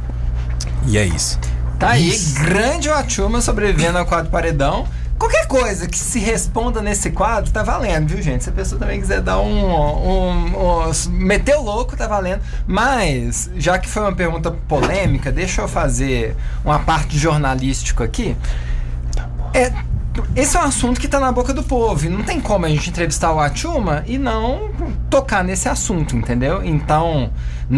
E é isso. Tá aí, grande Atchuma sobrevivendo ao quadro paredão. Qualquer coisa que se responda nesse quadro tá valendo, viu, gente? Se a pessoa também quiser dar um. um, um meter o louco, tá valendo. Mas, já que foi uma pergunta polêmica, deixa eu fazer uma parte jornalístico aqui. É, esse é um assunto que tá na boca do povo. Não tem como a gente entrevistar o Atchuma e não tocar nesse assunto, entendeu? Então,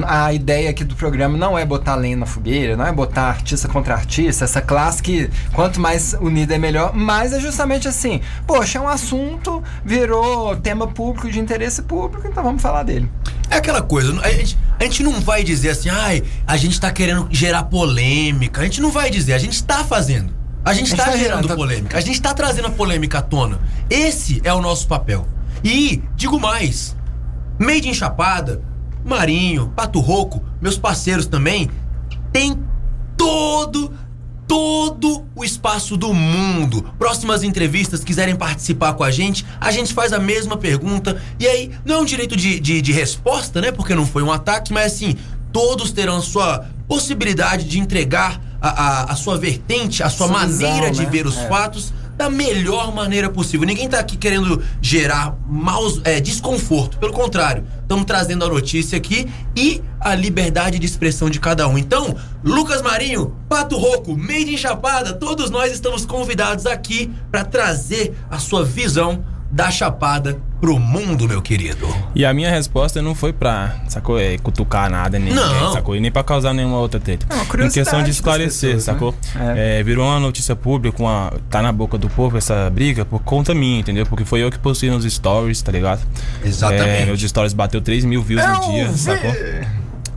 a ideia aqui do programa não é botar lenha na fogueira, não é botar artista contra artista, essa classe que quanto mais unida é melhor, mas é justamente assim, poxa, é um assunto, virou tema público de interesse público, então vamos falar dele. É aquela coisa, a gente, a gente não vai dizer assim, ai, a gente tá querendo gerar polêmica. A gente não vai dizer, a gente tá fazendo. A gente gente tá, gerando tá- polêmica. A gente tá trazendo a polêmica à tona. Esse é o nosso papel. E, digo mais, Made in Chapada, Marinho, Pato Roco, meus parceiros também, tem todo todo o espaço do mundo. Próximas entrevistas, quiserem participar com a gente, a gente faz a mesma pergunta. E aí, não é um direito de, de, de resposta, né? Porque não foi um ataque, mas assim, todos terão a sua possibilidade de entregar a, a, a sua vertente, a sua visão, maneira de né? ver os É. fatos da melhor maneira possível. Ninguém tá aqui querendo gerar maus, é, desconforto. Pelo contrário, estamos trazendo a notícia aqui e a liberdade de expressão de cada um. Então, Lucas Marinho, Pato Roco, Made in Chapada, todos nós estamos convidados aqui para trazer a sua visão da Chapada pro mundo, meu querido. E a minha resposta não foi pra, sacou? É, cutucar nada, nem, Não. sacou? E nem pra causar nenhuma outra treta. É uma em questão de esclarecer, pessoas, né? sacou? É. É, virou uma notícia pública, uma, tá na boca do povo essa briga por conta minha, entendeu? Porque foi eu que postei nos stories, tá ligado? Exatamente. É, meus stories bateu 3 mil views no dia, sacou?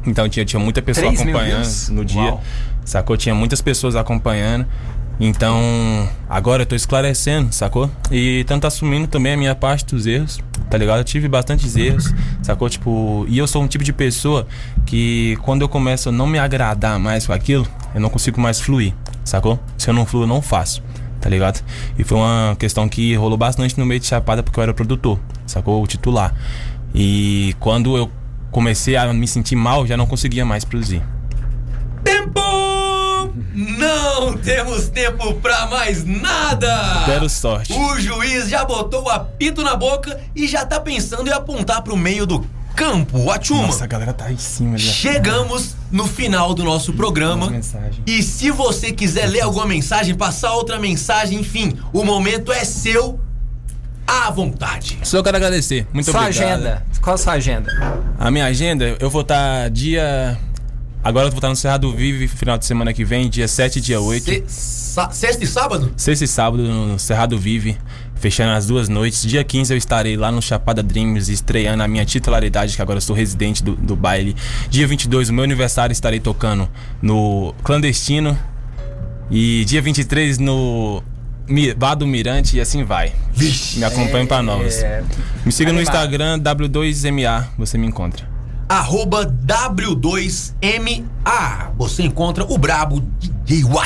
Então tinha, tinha muita pessoa 3 mil acompanhando no dia. Uau. Sacou? Tinha muitas pessoas acompanhando. Então, agora eu tô esclarecendo, sacou? E tanto assumindo também a minha parte dos erros, tá ligado? Eu tive bastantes erros, sacou? Tipo, e eu sou um tipo de pessoa que quando eu começo a não me agradar mais com aquilo, eu não consigo mais fluir, sacou? Se eu não fluo, eu não faço, tá ligado? E foi uma questão que rolou bastante no meio de Chapada porque eu era produtor, sacou? O titular. E quando eu comecei a me sentir mal, já não conseguia mais produzir. Tempo! Não temos tempo pra mais nada. Quero sorte. O juiz já botou o apito na boca e já tá pensando em apontar pro meio do campo. Atuma. Nossa, a galera tá em cima ali. Chegamos no final do nosso programa. E se você quiser ler alguma mensagem, passar outra mensagem, enfim, o momento é seu à vontade. Só quero agradecer. Muito sua obrigado. agenda. Qual a sua agenda? A minha agenda, eu vou estar dia. Agora eu vou estar no Cerrado Vive final de semana que vem, dia 7 e dia 8. Se- sexta e sábado? Sexta e sábado no Cerrado Vive, fechando as duas noites. Dia 15 eu estarei lá no Chapada Dreams, estreando a minha titularidade, que agora eu sou residente do, do baile. Dia 22, o meu aniversário, estarei tocando no Clandestino. E dia 23 no Bar do Mirante e assim vai. Me acompanhe pra novas. É, Me siga no. Instagram, W2MA, você me encontra. Arroba W2MA. Você encontra o brabo DJ